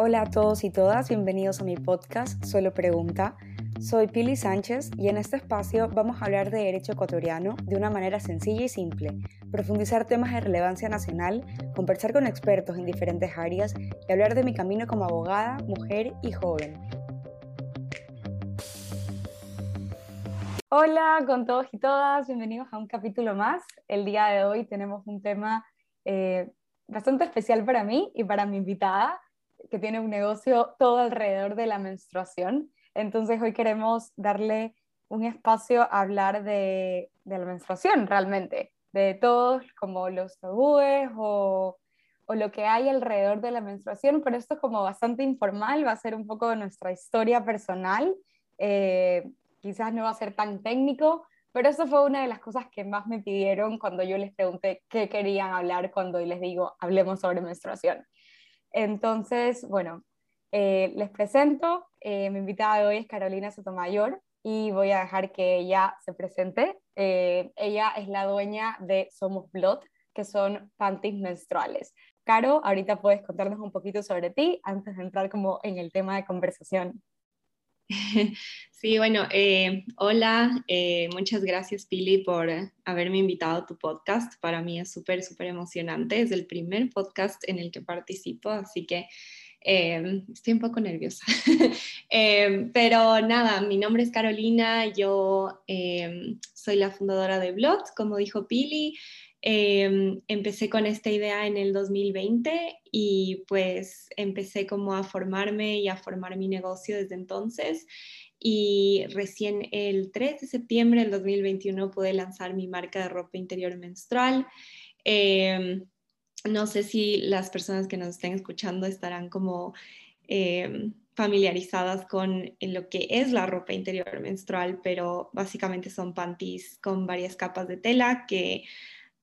Hola a todos y todas, bienvenidos a mi podcast Solo Pregunta. Soy Pili Sánchez y en este espacio vamos a hablar de derecho ecuatoriano de una manera sencilla y simple, profundizar temas de relevancia nacional, conversar con expertos en diferentes áreas y hablar de mi camino como abogada, mujer y joven. Hola con todos y todas, bienvenidos a un capítulo más. El día de hoy tenemos un tema eh, bastante especial para mí y para mi invitada que tiene un negocio todo alrededor de la menstruación. Entonces hoy queremos darle un espacio a hablar de, la menstruación realmente, de todos como los tabúes o, lo que hay alrededor de la menstruación, pero esto es como bastante informal, va a ser un poco de nuestra historia personal, eh, quizás no va a ser tan técnico, pero eso fue una de las cosas que más me pidieron cuando yo les pregunté qué querían hablar cuando les digo hablemos sobre menstruación. Entonces, bueno, eh, les presento. Eh, mi invitada de hoy es Carolina Sotomayor y voy a dejar que ella se presente. Eh, ella es la dueña de Somos Blood, que son panties menstruales. Caro, ahorita puedes contarnos un poquito sobre ti antes de entrar como en el tema de conversación. Sí, bueno, hola, muchas gracias Pili por haberme invitado a tu podcast. Para mí es súper, súper emocionante. Es el primer podcast en el que participo, así que Em, estoy un poco nerviosa. Pero nada, mi nombre es Carolina, yo soy la fundadora de Blot, como dijo Pili. Empecé con esta idea en el 2020 y pues empecé como a formarme y a formar mi negocio desde entonces. Y recién el 3 de septiembre del 2021 pude lanzar mi marca de ropa interior menstrual. No sé si las personas que nos estén escuchando estarán como eh, familiarizadas con lo que es la ropa interior menstrual, pero básicamente son panties con varias capas de tela que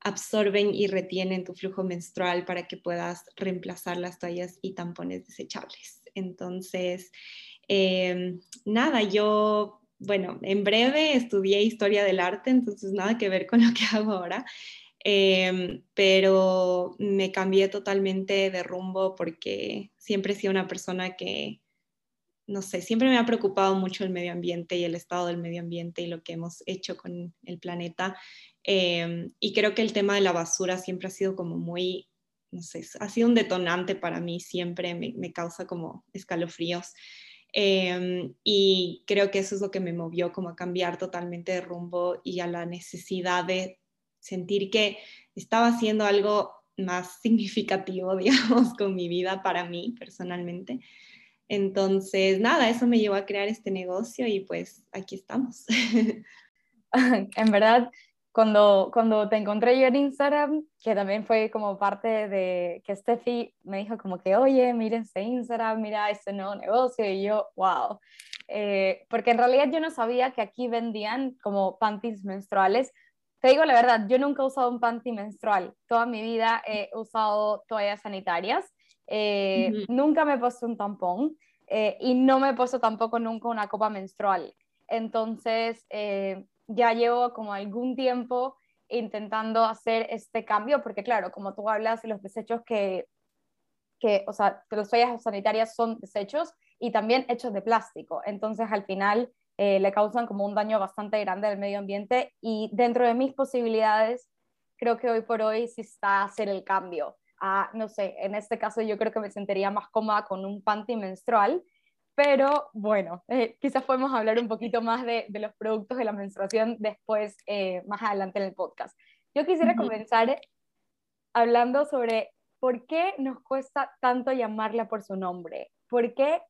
absorben y retienen tu flujo menstrual para que puedas reemplazar las toallas y tampones desechables. Entonces, em, nada, yo, bueno, en breve estudié historia del arte, entonces nada que ver con lo que hago ahora. Em, pero me cambié totalmente de rumbo porque siempre he sido una persona que, no sé, siempre me ha preocupado mucho el medio ambiente y el estado del medio ambiente y lo que hemos hecho con el planeta. Em, y creo que el tema de la basura siempre ha sido como muy, no sé, ha sido un detonante para mí, siempre me, causa como escalofríos. Em, y creo que eso es lo que me movió como a cambiar totalmente de rumbo y a la necesidad de sentir que estaba haciendo algo más significativo, digamos, con mi vida para mí personalmente. Entonces, nada, eso me llevó a crear este negocio y pues aquí estamos. en verdad, cuando, cuando te encontré yo en Instagram, que también fue como parte de que Steffi me dijo como que, oye, mírense Instagram, mira este nuevo negocio, y yo, wow. Eh, porque en realidad yo no sabía que aquí vendían como panties menstruales, te digo la verdad, yo nunca he usado un panty menstrual. Toda mi vida he usado toallas sanitarias. Eh, nunca me he puesto un tampón eh, y no me he puesto tampoco nunca una copa menstrual. Entonces, eh, ya llevo como algún tiempo intentando hacer este cambio, porque claro, como tú hablas, los desechos que, que o sea, que las toallas sanitarias son desechos y también hechos de plástico. Entonces, al final, le causan como un daño bastante grande al medio ambiente y dentro de mis posibilidades, creo que hoy por hoy sí está hacer el cambio. A no sé, en este caso yo creo que me sentiría más cómoda con un panty menstrual, pero bueno, eh, quizás podemos hablar un poquito más de, de, los productos de la menstruación después, eh, más adelante en el podcast. Yo quisiera comenzar hablando sobre por qué nos cuesta tanto llamarla por su nombre, por qué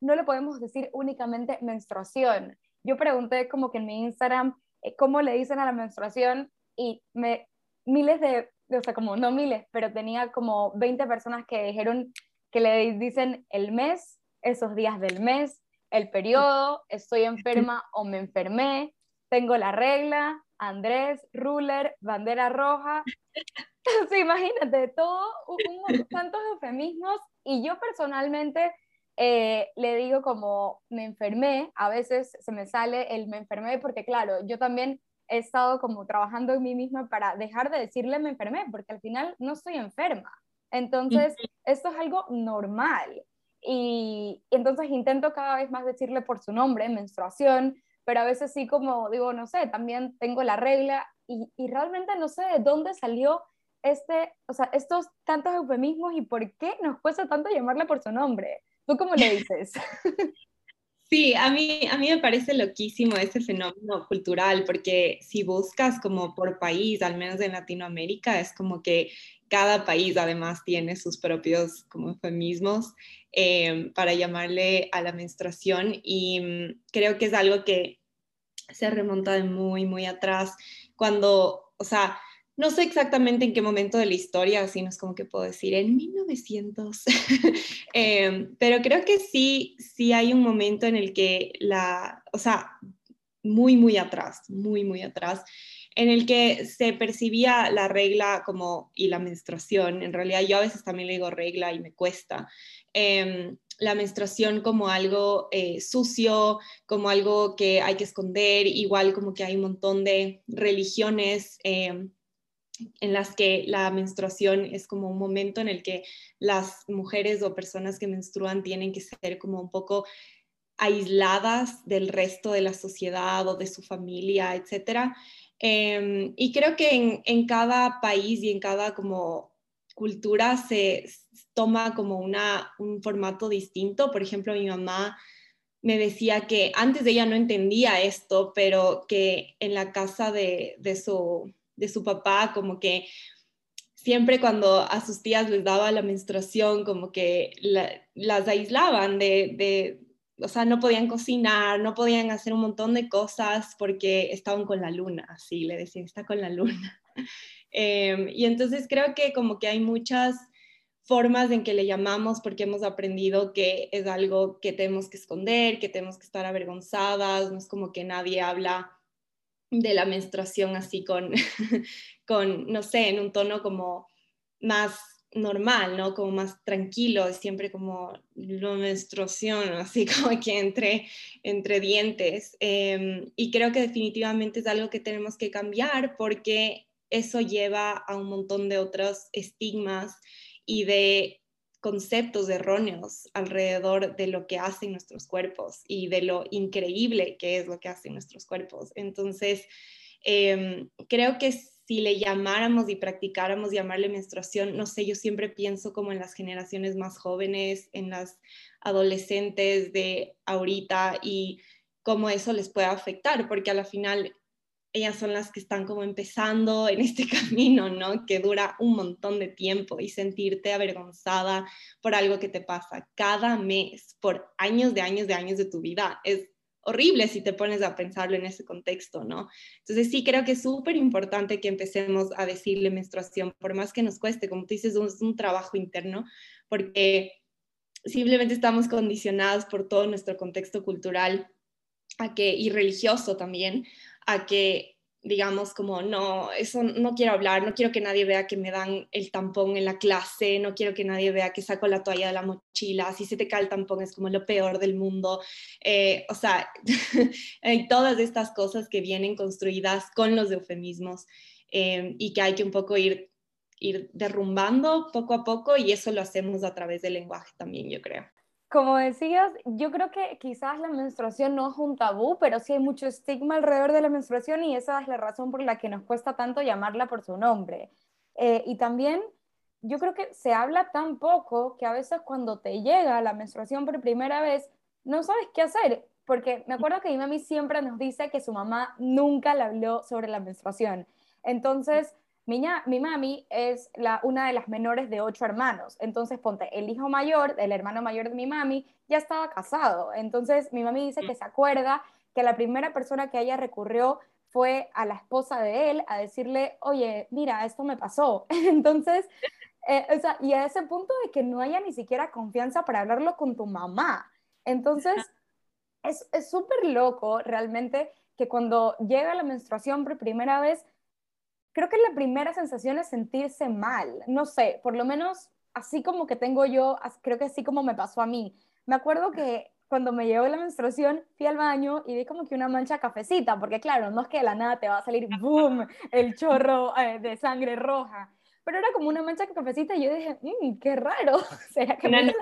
no le podemos decir únicamente menstruación. Yo pregunté como que en mi Instagram eh, cómo le dicen a la menstruación y me, miles de, o sea, como no miles, pero tenía como 20 personas que dijeron que le dicen el mes, esos días del mes, el periodo, estoy enferma o me enfermé, tengo la regla, Andrés, ruler, bandera roja. sí, imagínate, todo, un, tantos eufemismos y yo personalmente eh, le digo como me enfermé, a veces se me sale el me enfermé porque claro, yo también he estado como trabajando en mí misma para dejar de decirle me enfermé, porque al final no estoy enferma. Entonces, esto es algo normal. y, entonces intento cada vez más decirle por su nombre, menstruación, pero a veces sí como digo, no sé, también tengo la regla y, y realmente no sé de dónde salió este, o sea, estos tantos eufemismos y por qué nos cuesta tanto llamarle por su nombre. ¿Tú cómo le dices? Sí, a mí, a mí me parece loquísimo ese fenómeno cultural, porque si buscas como por país, al menos en Latinoamérica, es como que cada país además tiene sus propios como eufemismos eh, para llamarle a la menstruación y mm, creo que es algo que se remonta de muy, muy atrás, cuando, o sea, no sé exactamente en qué momento de la historia, así no es como que puedo decir en 1900, em, pero creo que sí, sí hay un momento en el que la, o sea, muy, muy atrás, muy, muy atrás, en el que se percibía la regla como, y la menstruación, en realidad yo a veces también le digo regla y me cuesta, em, la menstruación como algo eh, sucio, como algo que hay que esconder, igual como que hay un montón de religiones. Em, en las que la menstruación es como un momento en el que las mujeres o personas que menstruan tienen que ser como un poco aisladas del resto de la sociedad o de su familia, etc. Em, y creo que en, cada país y en cada como cultura se toma como una, un formato distinto. Por ejemplo, mi mamá me decía que antes de ella no entendía esto, pero que en la casa de, de su de su papá, como que siempre cuando a sus tías les daba la menstruación, como que las aislaban de, o sea, no podían cocinar, no podían hacer un montón de cosas porque estaban con la luna, así le decían, está con la luna. Em, y entonces creo que como que hay muchas formas en que le llamamos porque hemos aprendido que es algo que tenemos que esconder, que tenemos que estar avergonzadas, no es como que nadie habla de la menstruación así con, con, no sé, en un tono como más normal, ¿no? Como más tranquilo, siempre como la menstruación, así como que entre, entre dientes. Em, y creo que definitivamente es algo que tenemos que cambiar porque eso lleva a un montón de otros estigmas y de conceptos erróneos alrededor de lo que hacen nuestros cuerpos y de lo increíble que es lo que hacen nuestros cuerpos. Entonces, em, creo que si le llamáramos y practicáramos llamarle menstruación, no sé, yo siempre pienso como en las generaciones más jóvenes, en las adolescentes de ahorita y cómo eso les puede afectar, porque a la final ellas son las que están como empezando en este camino, ¿no? Que dura un montón de tiempo y sentirte avergonzada por algo que te pasa cada mes, por años de años de años de tu vida, es horrible si te pones a pensarlo en ese contexto, ¿no? Entonces sí creo que es súper importante que empecemos a decirle menstruación, por más que nos cueste, como tú dices, es un trabajo interno, porque simplemente estamos condicionados por todo nuestro contexto cultural a que, y religioso también, a que digamos como no, eso no quiero hablar, no quiero que nadie vea que me dan el tampón en la clase, no quiero que nadie vea que saco la toalla de la mochila, si se te cae el tampón es como lo peor del mundo, eh, o sea, hay todas estas cosas que vienen construidas con los eufemismos eh, y que hay que un poco ir, ir derrumbando poco a poco y eso lo hacemos a través del lenguaje también, yo creo como decías, yo creo que quizás la menstruación no es un tabú, pero sí hay mucho estigma alrededor de la menstruación y esa es la razón por la que nos cuesta tanto llamarla por su nombre. Eh, y también yo creo que se habla tan poco que a veces cuando te llega la menstruación por primera vez, no sabes qué hacer, porque me acuerdo que mi mami siempre nos dice que su mamá nunca le habló sobre la menstruación. Entonces, mi, mi mami es la, una de las menores de ocho hermanos. Entonces, ponte, el hijo mayor, el hermano mayor de mi mami, ya estaba casado. Entonces, mi mami dice que se acuerda que la primera persona que ella recurrió fue a la esposa de él a decirle, oye, mira, esto me pasó. Entonces, eh, o sea, y a ese punto de que no haya ni siquiera confianza para hablarlo con tu mamá. Entonces, es súper loco realmente que cuando llega la menstruación por primera vez, creo que la primera sensación es sentirse mal. No sé, por lo menos así como que tengo yo, creo que así como me pasó a mí. Me acuerdo que cuando me llegó la menstruación, fui al baño y vi como que una mancha cafecita, porque claro, no es que de la nada te va a salir, boom, el chorro eh, de sangre roja, pero era como una mancha cafecita y yo dije, mmm, qué raro, ¿será que me la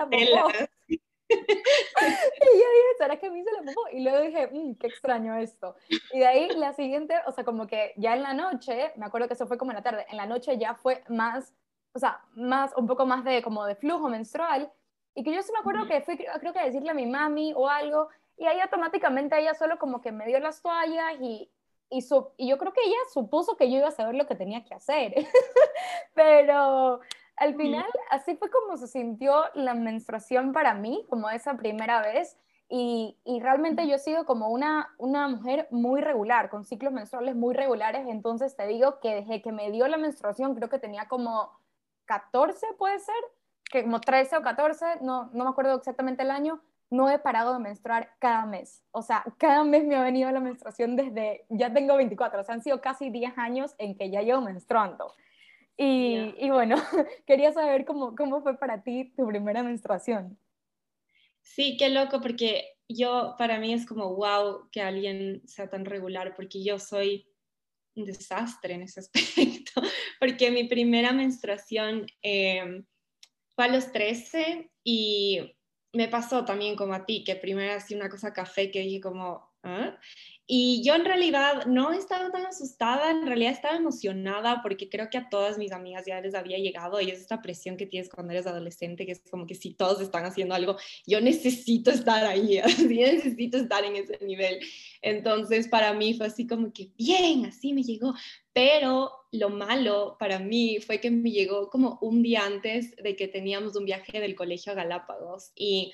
y yo dije, ¿será que a mí se le mojó? Y luego dije, mmm, qué extraño esto. Y de ahí la siguiente, o sea, como que ya en la noche, me acuerdo que eso fue como en la tarde, en la noche ya fue más, o sea, más, un poco más de como de flujo menstrual. Y que yo sí me acuerdo que fui, creo que a decirle a mi mami o algo, y ahí automáticamente ella solo como que me dio las toallas y, y, su, y yo creo que ella supuso que yo iba a saber lo que tenía que hacer. pero, al final, así fue como se sintió la menstruación para mí, como esa primera vez. Y, y, realmente yo he sido como una, una mujer muy regular, con ciclos menstruales muy regulares. Entonces te digo que desde que me dio la menstruación, creo que tenía como 14, puede ser, que como 13 o 14, no, no me acuerdo exactamente el año, no he parado de menstruar cada mes. O sea, cada mes me ha venido la menstruación desde, ya tengo 24, o sea, han sido casi 10 años en que ya llevo menstruando. Y, y bueno, quería saber cómo, cómo fue para ti tu primera menstruación. Sí, qué loco, porque yo, para mí es como, wow, que alguien sea tan regular, porque yo soy un desastre en ese aspecto, porque mi primera menstruación eh, fue a los 13 y me pasó también como a ti, que primero hacía una cosa café que dije como, ¿Ah? Y yo en realidad no estaba tan asustada, en realidad estaba emocionada porque creo que a todas mis amigas ya les había llegado y es esta presión que tienes cuando eres adolescente, que es como que si todos están haciendo algo, yo necesito estar ahí, así necesito estar en ese nivel. Entonces para mí fue así como que, bien, así me llegó, pero lo malo para mí fue que me llegó como un día antes de que teníamos un viaje del colegio a Galápagos y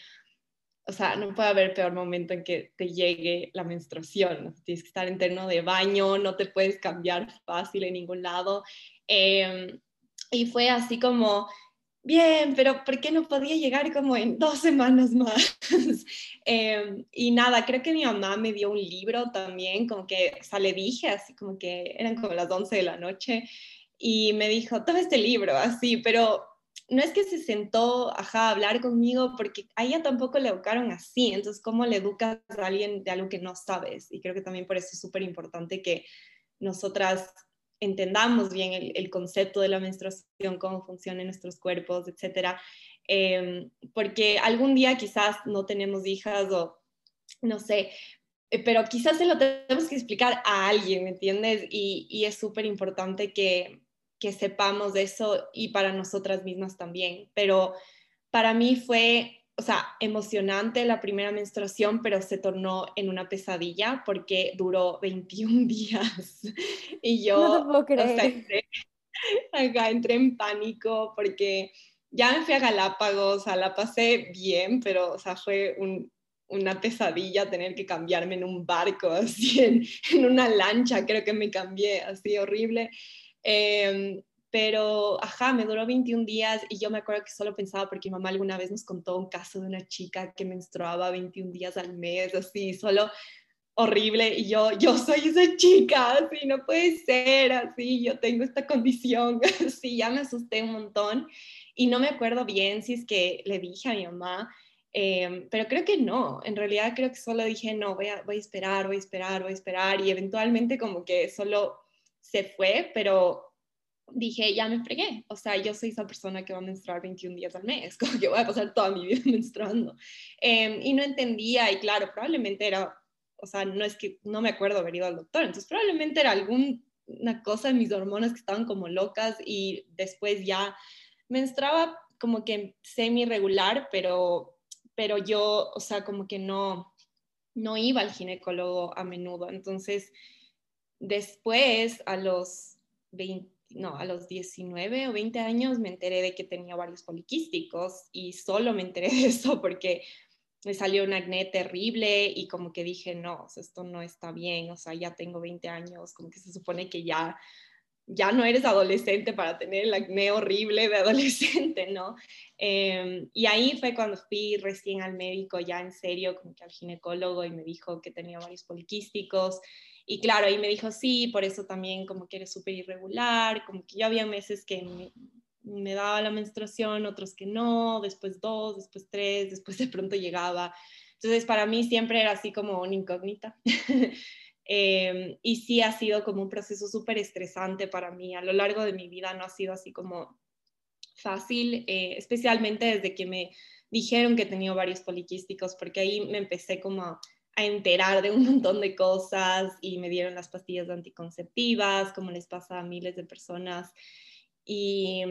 o sea, no puede haber peor momento en que te llegue la menstruación. Tienes que estar en terno de baño, no te puedes cambiar fácil en ningún lado. Em, y fue así como, bien, pero ¿por qué no podía llegar como en dos semanas más? Em, y nada, creo que mi mamá me dio un libro también, como que, o dije así como que eran como las 11 de la noche y me dijo, toma este libro, así, pero no es que se sentó a hablar conmigo porque a ella tampoco le educaron así, entonces ¿cómo le educas a alguien de algo que no sabes? Y creo que también por eso es súper importante que nosotras entendamos bien el, concepto de la menstruación, cómo funcionan nuestros cuerpos, etcétera, em, porque algún día quizás no tenemos hijas o no sé, eh, pero quizás se lo tenemos que explicar a alguien, ¿me entiendes? Y, y es súper importante que, que sepamos de eso y para nosotras mismas también. Pero para mí fue, o sea, emocionante la primera menstruación, pero se tornó en una pesadilla porque duró 21 días. y yo, no te puedo creer. O sea, entré, acá entré en pánico porque ya me fui a Galápagos, o sea, la pasé bien, pero, o sea, fue una pesadilla tener que cambiarme en un barco, así, en, en, una lancha, creo que me cambié, así horrible. Em, pero, ajá, me duró 21 días y yo me acuerdo que solo pensaba porque mi mamá alguna vez nos contó un caso de una chica que menstruaba 21 días al mes, así, solo horrible y yo, yo soy esa chica, así, no puede ser, así, yo tengo esta condición, así, ya me asusté un montón y no me acuerdo bien si es que le dije a mi mamá, em, pero creo que no, en realidad creo que solo dije, no, voy a, voy a esperar, voy a esperar, voy a esperar y eventualmente como que solo se fue, pero dije, ya me fregué. O sea, yo soy esa persona que va a menstruar 21 días al mes, como que voy a pasar toda mi vida menstruando. Em, y no entendía, y claro, probablemente era, o sea, no es que no me acuerdo haber ido al doctor, entonces probablemente era alguna cosa en mis hormonas que estaban como locas y después ya menstruaba como que semi regular, pero, pero yo, o sea, como que no, no iba al ginecólogo a menudo. Entonces, Después, a los 20, no, a los 19 o 20 años me enteré de que tenía varios poliquísticos y solo me enteré de eso porque me salió un acné terrible y como que dije, no, esto no está bien, o sea, ya tengo 20 años, como que se supone que ya ya no eres adolescente para tener el acné horrible de adolescente, ¿no? Em, y ahí fue cuando fui recién al médico, ya en serio, como que al ginecólogo, y me dijo que tenía varios poliquísticos. Y claro, ahí me dijo, sí, por eso también como que eres súper irregular, como que ya había meses que me, me, daba la menstruación, otros que no, después dos, después tres, después de pronto llegaba. Entonces para mí siempre era así como una incógnita. Em, y sí ha sido como un proceso súper estresante para mí. A lo largo de mi vida no ha sido así como fácil, eh, especialmente desde que me dijeron que tenía varios poliquísticos, porque ahí me empecé como a, a enterar de un montón de cosas y me dieron las pastillas anticonceptivas, como les pasa a miles de personas. Y,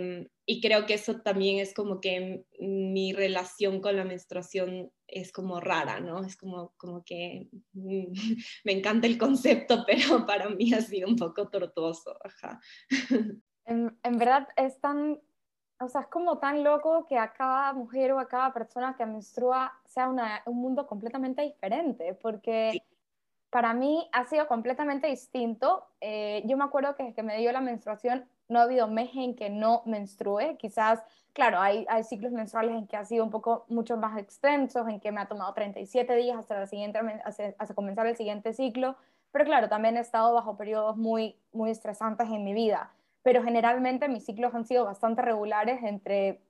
y, creo que eso también es como que mi relación con la menstruación es como rara, ¿no? Es como, como que mm, me encanta el concepto, pero para mí ha sido un poco tortuoso. Ajá. En, en verdad es tan o sea, es como tan loco que a cada mujer o a cada persona que menstrua sea un mundo completamente diferente, porque para mí ha sido completamente distinto. Eh, yo me acuerdo que desde que me dio la menstruación no ha habido mes en que no menstrue, quizás, claro, hay, hay ciclos menstruales en que ha sido un poco mucho más extensos, en que me ha tomado 37 días hasta, la siguiente, hasta, hasta comenzar el siguiente ciclo, pero claro, también he estado bajo periodos muy, muy estresantes en mi vida pero generalmente mis ciclos han sido bastante regulares entre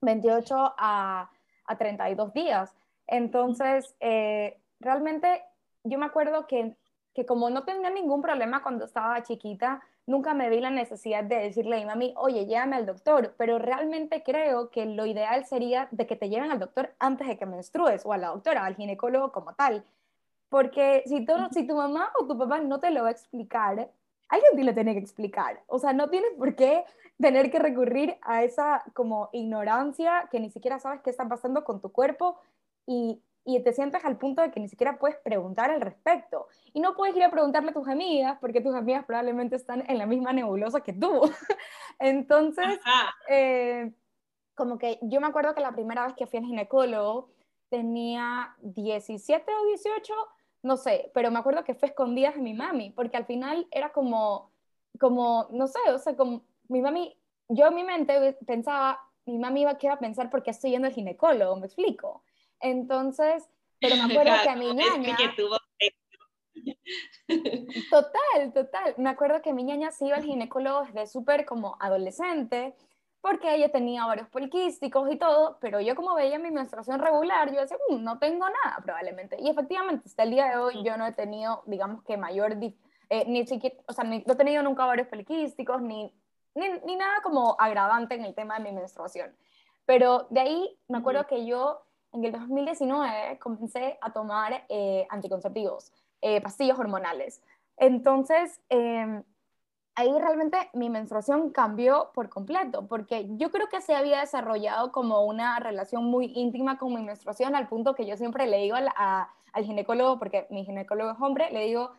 28 a, a 32 días. Entonces, eh, realmente yo me acuerdo que, que como no tenía ningún problema cuando estaba chiquita, nunca me vi la necesidad de decirle a mi mami, oye, llévame al doctor, pero realmente creo que lo ideal sería de que te lleven al doctor antes de que menstrues, o a la doctora, al ginecólogo como tal. Porque si, si tu mamá o tu papá no te lo va a explicar, alguien te lo tiene que explicar. O sea, no tienes por qué tener que recurrir a esa como ignorancia que ni siquiera sabes qué está pasando con tu cuerpo y, y te sientes al punto de que ni siquiera puedes preguntar al respecto. Y no puedes ir a preguntarle a tus amigas porque tus amigas probablemente están en la misma nebulosa que tú. Entonces, eh, como que yo me acuerdo que la primera vez que fui al ginecólogo tenía 17 o 18 no sé, pero me acuerdo que fue escondidas de mi mami, porque al final era como, como, no sé, o sea, como mi mami, yo en mi mente pensaba, mi mami iba a pensar porque estoy yendo al ginecólogo, me explico. Entonces, pero me acuerdo que a mi ñaña... Total, total. Me acuerdo que mi ñaña se iba al ginecólogo desde súper como adolescente porque ella tenía varios poliquísticos y todo, pero yo como veía mi menstruación regular, yo decía, mm, no tengo nada probablemente. Y efectivamente, hasta el día de hoy yo no he tenido, digamos que mayor, eh, ni siquiera, o sea, no he tenido nunca varios poliquísticos, ni, ni, nada como agravante en el tema de mi menstruación. Pero de ahí me acuerdo que yo en el 2019 comencé a tomar eh, anticonceptivos, eh, pastillas hormonales. Entonces, em, ahí realmente mi menstruación cambió por completo, porque yo creo que se había desarrollado como una relación muy íntima con mi menstruación, al punto que yo siempre le digo al ginecólogo, porque mi ginecólogo es hombre, le digo,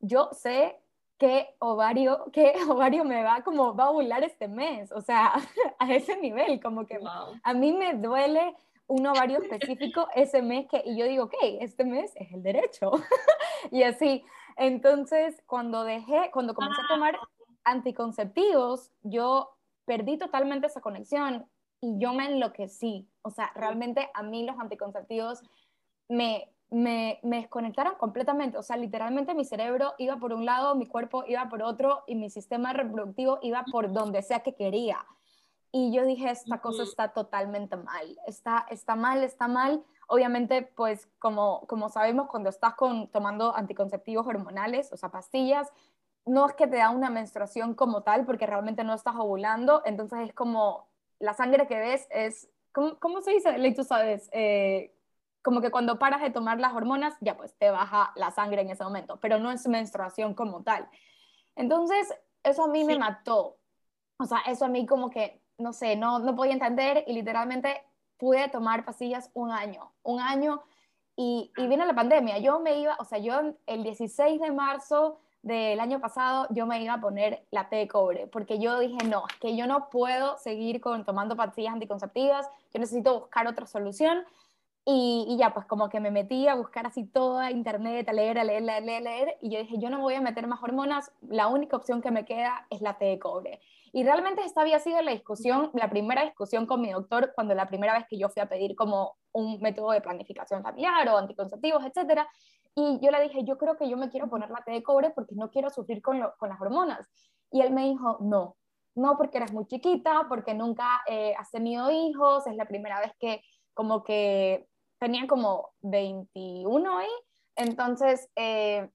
yo sé qué ovario, qué ovario me va como va a ovular este mes, o sea, a ese nivel, como que a mí me duele un ovario específico ese mes que, y yo digo, ok, este mes es el derecho. y así, entonces cuando dejé, cuando comencé a tomar anticonceptivos, yo perdí totalmente esa conexión y yo me enloquecí. O sea, realmente a mí los anticonceptivos me, me, me, desconectaron completamente. O sea, literalmente mi cerebro iba por un lado, mi cuerpo iba por otro y mi sistema reproductivo iba por donde sea que quería. Y yo dije, esta cosa está totalmente mal, está, está mal, está mal. Obviamente, pues como, como sabemos, cuando estás con, tomando anticonceptivos hormonales, o sea, pastillas, no es que te da una menstruación como tal, porque realmente no estás ovulando, entonces es como la sangre que ves es, ¿cómo, cómo se dice? Ley, tú sabes, eh, como que cuando paras de tomar las hormonas, ya pues te baja la sangre en ese momento, pero no es menstruación como tal. Entonces, eso a mí me mató. O sea, eso a mí como que, no sé, no, no podía entender y literalmente pude tomar pastillas un año, un año y, y vino la pandemia. Yo me iba, o sea, yo el 16 de marzo del año pasado yo me iba a poner la T de cobre, porque yo dije, no, que yo no puedo seguir con, tomando pastillas anticonceptivas, yo necesito buscar otra solución. Y, y, ya, pues como que me metí a buscar así toda internet, a leer, a leer, a leer, a leer, y yo dije, yo no voy a meter más hormonas, la única opción que me queda es la T de cobre. Y realmente esta había sido la discusión, la primera discusión con mi doctor cuando la primera vez que yo fui a pedir como un método de planificación familiar o anticonceptivos, etcétera. Y yo le dije, yo creo que yo me quiero poner la T de cobre porque no quiero sufrir con, con las hormonas. Y él me dijo, no, no porque eres muy chiquita, porque nunca eh, has tenido hijos, es la primera vez que como que tenía como 21 ahí. Entonces, eh,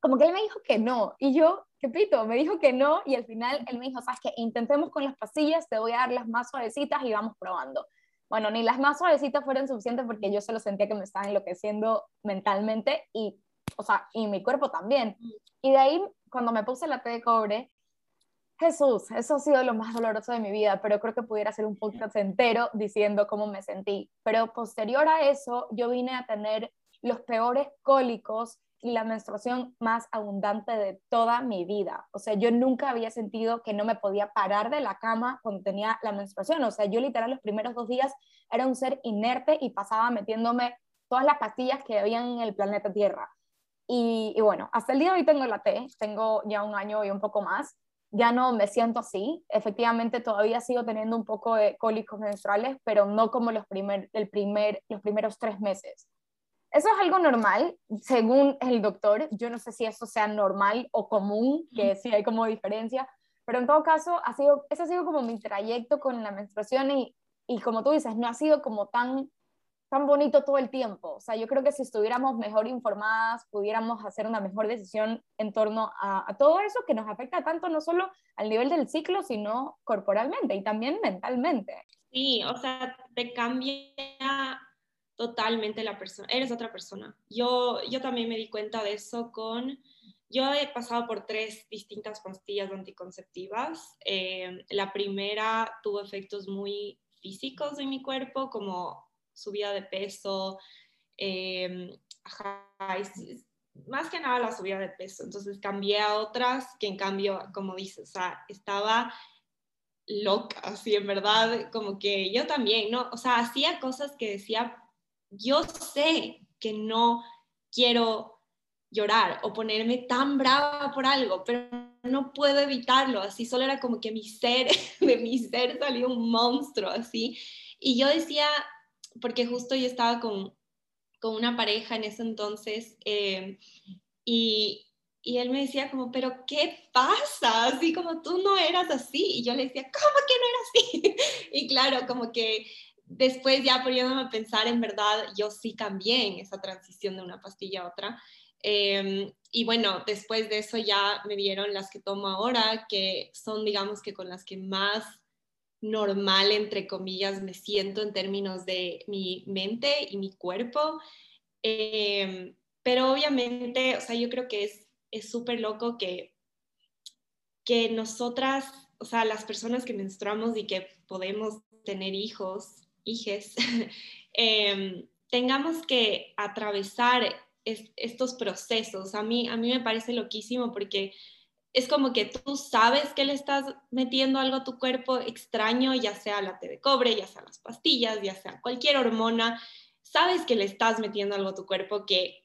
como que él me dijo que no. Y yo, qué pito, me dijo que no. Y al final él me dijo, sabes que intentemos con las pastillas, te voy a dar las más suavecitas y vamos probando. Bueno, ni las más suavecitas fueron suficientes porque yo solo sentía que me estaba enloqueciendo mentalmente y, o sea, y mi cuerpo también. Y de ahí, cuando me puse la T de cobre, Jesús, eso ha sido lo más doloroso de mi vida, pero creo que pudiera ser un podcast entero diciendo cómo me sentí. Pero posterior a eso, yo vine a tener los peores cólicos y la menstruación más abundante de toda mi vida. O sea, yo nunca había sentido que no me podía parar de la cama cuando tenía la menstruación. O sea, yo literal los primeros dos días era un ser inerte y pasaba metiéndome todas las pastillas que había en el planeta Tierra. Y, bueno, hasta el día de hoy tengo la T, tengo ya un año y un poco más, ya no me siento así, efectivamente todavía sigo teniendo un poco de cólicos menstruales, pero no como los, primer, el primer, los primeros tres meses. Eso es algo normal, según el doctor. Yo no sé si eso sea normal o común, que sí hay como diferencia, pero en todo caso, ha sido, ese ha sido como mi trayecto con la menstruación y, y como tú dices, no ha sido como tan, tan bonito todo el tiempo. O sea, yo creo que si estuviéramos mejor informadas, pudiéramos hacer una mejor decisión en torno a, a todo eso que nos afecta tanto no solo al nivel del ciclo, sino corporalmente y también mentalmente. Sí, o sea, te cambia totalmente la persona, eres otra persona. Yo, yo también me di cuenta de eso con, yo he pasado por tres distintas pastillas anticonceptivas. Eh, la primera tuvo efectos muy físicos en mi cuerpo, como subida de peso, eh, más que nada la subida de peso. Entonces cambié a otras que en cambio, como dices, o sea, estaba loca, así en verdad, como que yo también, ¿no? O sea, hacía cosas que decía, yo sé que no quiero llorar o ponerme tan brava por algo, pero no puedo evitarlo, así solo era como que mi ser, de mi ser salió un monstruo, así. Y yo decía, porque justo yo estaba con, con una pareja en ese entonces, eh, y, y él me decía como, pero ¿qué pasa? Así como tú no eras así. Y yo le decía, ¿cómo que no era así? y claro, como que después ya poniéndome a pensar, en verdad, yo sí cambié en esa transición de una pastilla a otra. Em, y bueno, después de eso ya me dieron las que tomo ahora, que son, digamos que con las que más normal, entre comillas, me siento en términos de mi mente y mi cuerpo. Em, pero obviamente, o sea, yo creo que es súper loco que, que nosotras, o sea, las personas que menstruamos y que podemos tener hijos, hijes, em, tengamos que atravesar estos procesos. A mí, a mí me parece loquísimo porque es como que tú sabes que le estás metiendo algo a tu cuerpo extraño, ya sea la té de cobre, ya sea las pastillas, ya sea cualquier hormona, sabes que le estás metiendo algo a tu cuerpo que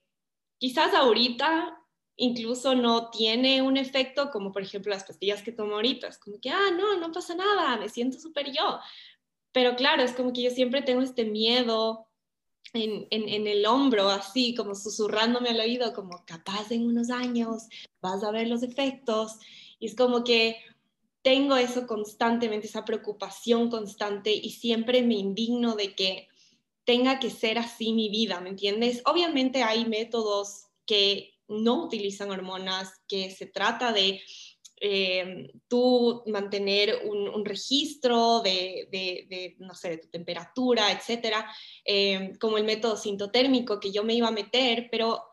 quizás ahorita incluso no tiene un efecto como por ejemplo las pastillas que tomo ahorita. Es como que, ah, no, no pasa nada, me siento súper yo. Pero claro, es como que yo siempre tengo este miedo en, el hombro, así como susurrándome al oído, como capaz en unos años vas a ver los efectos. Y es como que tengo eso constantemente, esa preocupación constante y siempre me indigno de que tenga que ser así mi vida, ¿me entiendes? Obviamente hay métodos que no utilizan hormonas, que se trata de eh, tú mantener un, registro de, no sé, de tu temperatura, etcétera, eh, como el método sintotérmico que yo me iba a meter, pero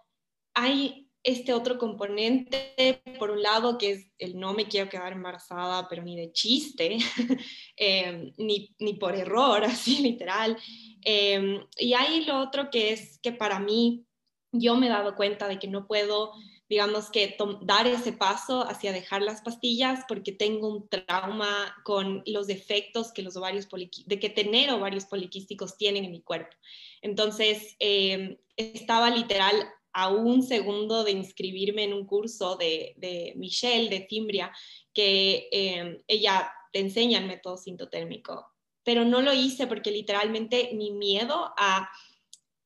hay este otro componente, por un lado, que es el no me quiero quedar embarazada, pero ni de chiste, eh, ni, ni, por error, así literal. y hay lo otro que es que para mí, yo me he dado cuenta de que no puedo digamos que dar ese paso hacia dejar las pastillas porque tengo un trauma con los defectos que los ovarios de que tener ovarios poliquísticos tienen en mi cuerpo. Entonces, em, estaba literal a un segundo de inscribirme en un curso de, de Michelle, de Fimbria, que em, ella te enseña el método sintotérmico, pero no lo hice porque literalmente mi miedo a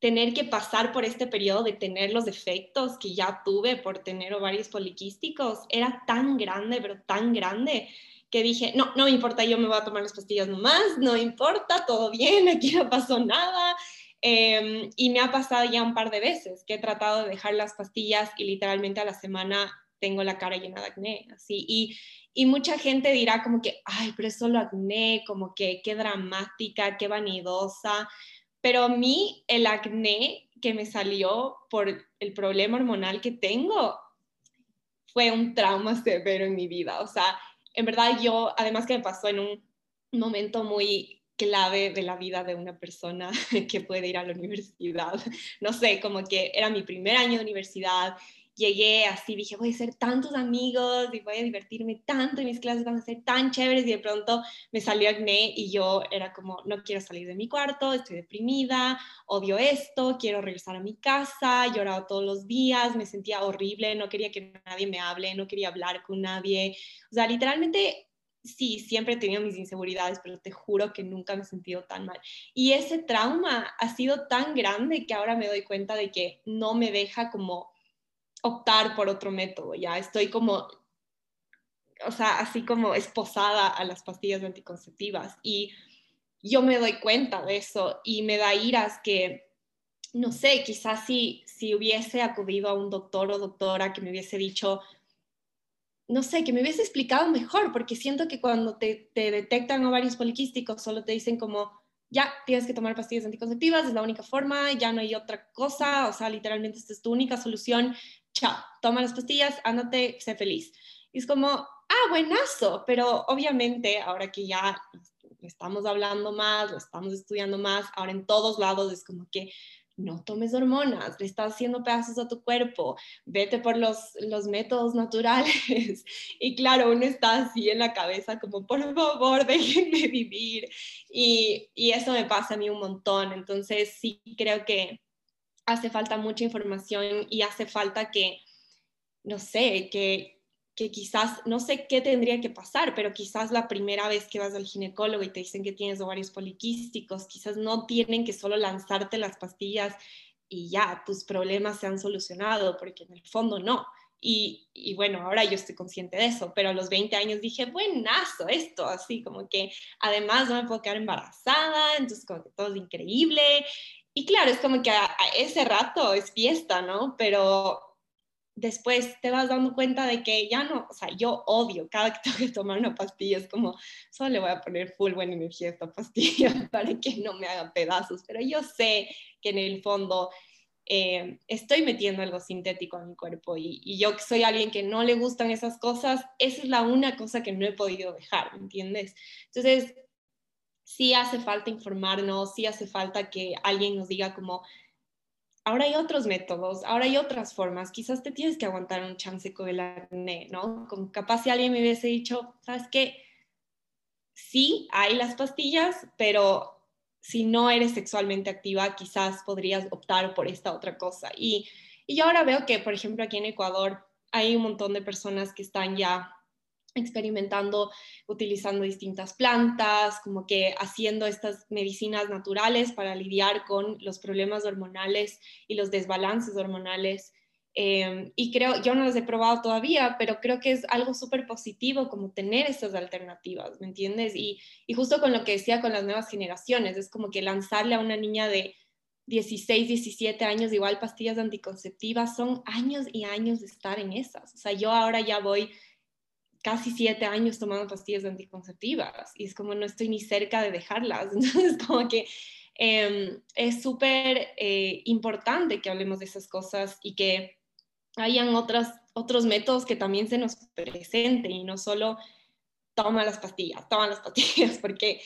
tener que pasar por este periodo de tener los efectos que ya tuve por tener ovarios poliquísticos era tan grande, pero tan grande, que dije, no, no me importa, yo me voy a tomar las pastillas nomás, no importa, todo bien, aquí no pasó nada. Em, y me ha pasado ya un par de veces que he tratado de dejar las pastillas y literalmente a la semana tengo la cara llena de acné, así. Y, y mucha gente dirá como que, ay, pero es solo acné, como que qué dramática, qué vanidosa. Pero a mí el acné que me salió por el problema hormonal que tengo fue un trauma severo en mi vida. O sea, en verdad yo, además que me pasó en un momento muy clave de la vida de una persona que puede ir a la universidad. No sé, como que era mi primer año de universidad llegué así, dije, voy a hacer tantos amigos y voy a divertirme tanto y mis clases van a ser tan chéveres y de pronto me salió acné y yo era como, no quiero salir de mi cuarto, estoy deprimida, odio esto, quiero regresar a mi casa, lloraba todos los días, me sentía horrible, no quería que nadie me hable, no quería hablar con nadie, o sea, literalmente sí, siempre he tenido mis inseguridades, pero te juro que nunca me he sentido tan mal. Y ese trauma ha sido tan grande que ahora me doy cuenta de que no me deja como optar por otro método, ya estoy como, o sea, así como esposada a las pastillas anticonceptivas y yo me doy cuenta de eso y me da iras que, no sé, quizás si, si hubiese acudido a un doctor o doctora que me hubiese dicho, no sé, que me hubiese explicado mejor, porque siento que cuando te, te detectan ovarios poliquísticos solo te dicen como, ya tienes que tomar pastillas anticonceptivas, es la única forma, ya no hay otra cosa, o sea, literalmente esta es tu única solución, chao, toma las pastillas, ándate, sé feliz. Y es como, ah, buenazo, pero obviamente ahora que ya estamos hablando más, lo estamos estudiando más, ahora en todos lados es como que no tomes hormonas, le estás haciendo pedazos a tu cuerpo, vete por los, los métodos naturales. Y claro, uno está así en la cabeza como, por favor, déjenme vivir. Y, y eso me pasa a mí un montón. Entonces sí creo que hace falta mucha información y hace falta que, no sé, que, que quizás, no sé qué tendría que pasar, pero quizás la primera vez que vas al ginecólogo y te dicen que tienes ovarios poliquísticos, quizás no tienen que solo lanzarte las pastillas y ya, tus problemas se han solucionado, porque en el fondo no. Y, y, bueno, ahora yo estoy consciente de eso, pero a los 20 años dije, buenazo esto, así como que además no me puedo quedar embarazada, entonces como que todo es increíble y claro, es como que a, ese rato es fiesta, ¿no? Pero después te vas dando cuenta de que ya no, o sea, yo odio cada que tengo que tomar una pastilla, es como, solo le voy a poner full buena energía a esta pastilla para que no me haga pedazos, pero yo sé que en el fondo eh, estoy metiendo algo sintético a mi cuerpo y, yo que soy alguien que no le gustan esas cosas, esa es la una cosa que no he podido dejar, ¿me entiendes? Entonces, sí hace falta informarnos, sí hace falta que alguien nos diga como, ahora hay otros métodos, ahora hay otras formas, quizás te tienes que aguantar un chance con el acné, ¿no? Como capaz si alguien me hubiese dicho, ¿sabes qué? Sí, hay las pastillas, pero si no eres sexualmente activa, quizás podrías optar por esta otra cosa. Y, y yo ahora veo que, por ejemplo, aquí en Ecuador hay un montón de personas que están ya experimentando, utilizando distintas plantas, como que haciendo estas medicinas naturales para lidiar con los problemas hormonales y los desbalances hormonales. Em, y creo, yo no las he probado todavía, pero creo que es algo súper positivo como tener estas alternativas, ¿me entiendes? Y, y justo con lo que decía con las nuevas generaciones, es como que lanzarle a una niña de 16, 17 años, igual pastillas anticonceptivas, son años y años de estar en esas. O sea, yo ahora ya voy casi siete años tomando pastillas anticonceptivas y es como no estoy ni cerca de dejarlas. Entonces, como que em, es súper eh, importante que hablemos de esas cosas y que hayan otras, otros métodos que también se nos presenten y no solo toma las pastillas, toma las pastillas, porque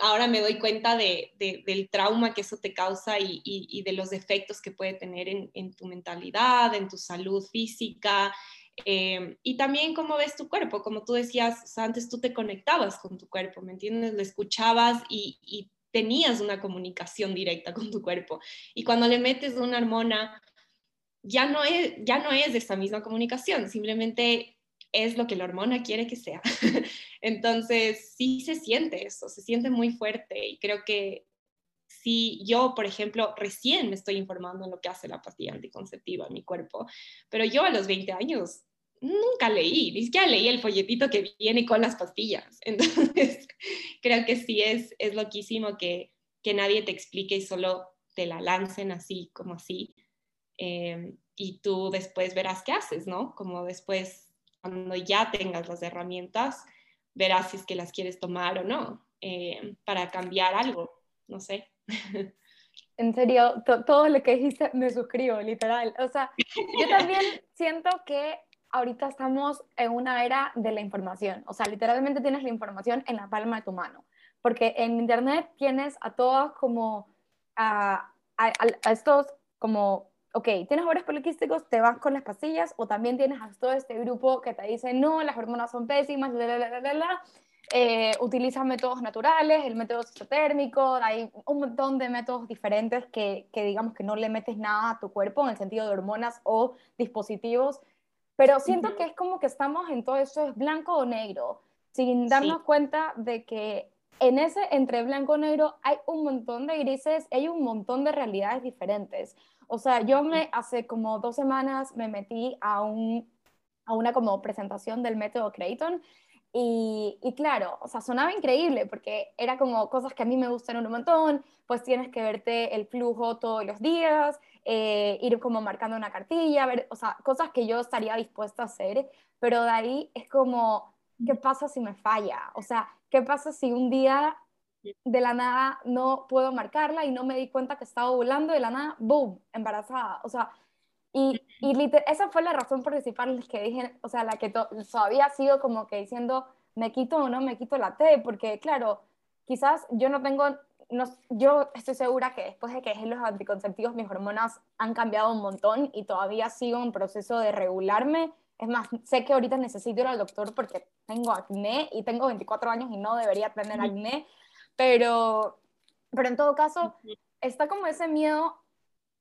ahora me doy cuenta de, del trauma que eso te causa y, de los efectos que puede tener en, en tu mentalidad, en tu salud física, eh, y también cómo ves tu cuerpo, como tú decías, antes tú te conectabas con tu cuerpo, ¿me entiendes? Lo escuchabas y, tenías una comunicación directa con tu cuerpo. Y cuando le metes una hormona, ya no es, ya no es esa misma comunicación, simplemente es lo que la hormona quiere que sea. Entonces, sí se siente eso, se siente muy fuerte y creo que si yo, por ejemplo, recién me estoy informando en lo que hace la pastilla anticonceptiva en mi cuerpo, pero yo a los 20 años nunca leí, ni siquiera leí el folletito que viene con las pastillas. Entonces, creo que sí es, es loquísimo que, que nadie te explique y solo te la lancen así como así. Em, y tú después verás qué haces, ¿no? Como después, cuando ya tengas las herramientas, verás si es que las quieres tomar o no, eh, para cambiar algo, no sé. En serio, todo lo que dijiste me suscribo, literal. O sea, yo también siento que ahorita estamos en una era de la información. O sea, literalmente tienes la información en la palma de tu mano. Porque en Internet tienes a todos como, a, a, a estos como ok, tienes ovarios poliquísticos, te vas con las pastillas, o también tienes a todo este grupo que te dice, no, las hormonas son pésimas, eh, utiliza métodos naturales, el método isotérmico, hay un montón de métodos diferentes que, que, digamos que no le metes nada a tu cuerpo en el sentido de hormonas o dispositivos, pero siento que es como que estamos en todo eso, es blanco o negro, sin darnos cuenta de que en ese entre blanco y negro hay un montón de grises, hay un montón de realidades diferentes. O sea, yo me hace como dos semanas me metí a, un, a una como presentación del método Creighton y, y, claro, o sea, sonaba increíble porque era como cosas que a mí me gustan un montón, pues tienes que verte el flujo todos los días, eh, ir como marcando una cartilla, ver, o sea, cosas que yo estaría dispuesta a hacer, pero de ahí es como, ¿qué pasa si me falla? O sea, ¿qué pasa si un día de la nada no puedo marcarla y no me di cuenta que estaba ovulando, de la nada, boom, embarazada. O sea, y, y esa fue la razón principal que dije, o sea, la que todavía ha sido como que diciendo, me quito o no me quito la T, porque claro, quizás yo no tengo, no, yo estoy segura que después de que dejé los anticonceptivos, mis hormonas han cambiado un montón y todavía sigo en proceso de regularme. Es más, sé que ahorita necesito ir al doctor porque tengo acné y tengo 24 años y no debería tener acné, pero, pero en todo caso, está como ese miedo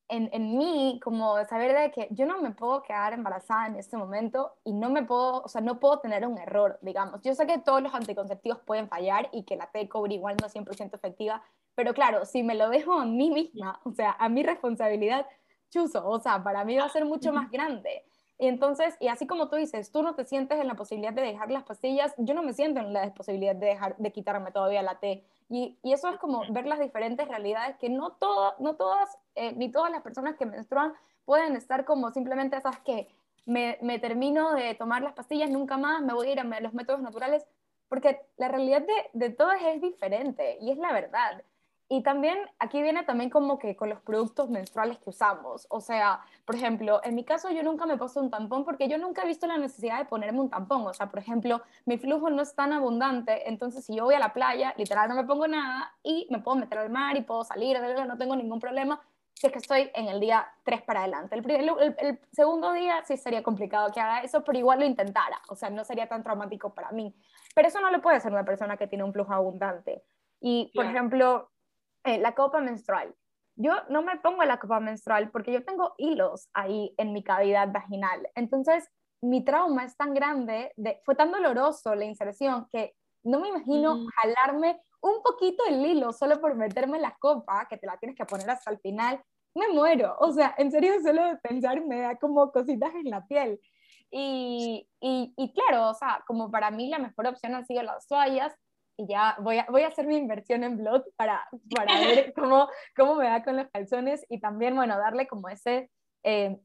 en, en, mí, como saber de que yo no me puedo quedar embarazada en este momento y no me puedo, o sea, no puedo tener un error, digamos. Yo sé que todos los anticonceptivos pueden fallar y que la T-Cobre igual no es 100% efectiva, pero claro, si me lo dejo a mí misma, o sea, a mi responsabilidad, chuzo, o sea, para mí va a ser mucho más grande. Y entonces, y así como tú dices, tú no te sientes en la posibilidad de dejar las pastillas, yo no me siento en la posibilidad de dejar de quitarme todavía la T. Y, eso es como ver las diferentes realidades que no, todo, no todas, eh, ni todas las personas que menstruan pueden estar como simplemente esas que me, me, termino de tomar las pastillas, nunca más me voy a ir a los métodos naturales, porque la realidad de, de todas es diferente y es la verdad. Y también aquí viene también como que con los productos menstruales que usamos. O sea, por ejemplo, en mi caso yo nunca me paso un tampón porque yo nunca he visto la necesidad de ponerme un tampón. O sea, por ejemplo, mi flujo no es tan abundante, entonces si yo voy a la playa, literal no me pongo nada y me puedo meter al mar y puedo salir, no tengo ningún problema si es que estoy en el día 3 para adelante. El, el, el, segundo día sí sería complicado que haga eso, pero igual lo intentara. O sea, no sería tan traumático para mí. Pero eso no lo puede hacer una persona que tiene un flujo abundante. Y, por ejemplo, eh, la copa menstrual. Yo no me pongo la copa menstrual porque yo tengo hilos ahí en mi cavidad vaginal. Entonces, mi trauma es tan grande, de, fue tan doloroso la inserción que no me imagino mm. jalarme un poquito el hilo solo por meterme la copa, que te la tienes que poner hasta el final. Me muero. O sea, en serio, solo de pensar me da como cositas en la piel. Y, y, y, claro, o sea, como para mí la mejor opción han sido las toallas, y ya voy a, voy a hacer mi inversión en blog para, para ver cómo, cómo me va con los calzones y también, bueno, darle como ese, eh,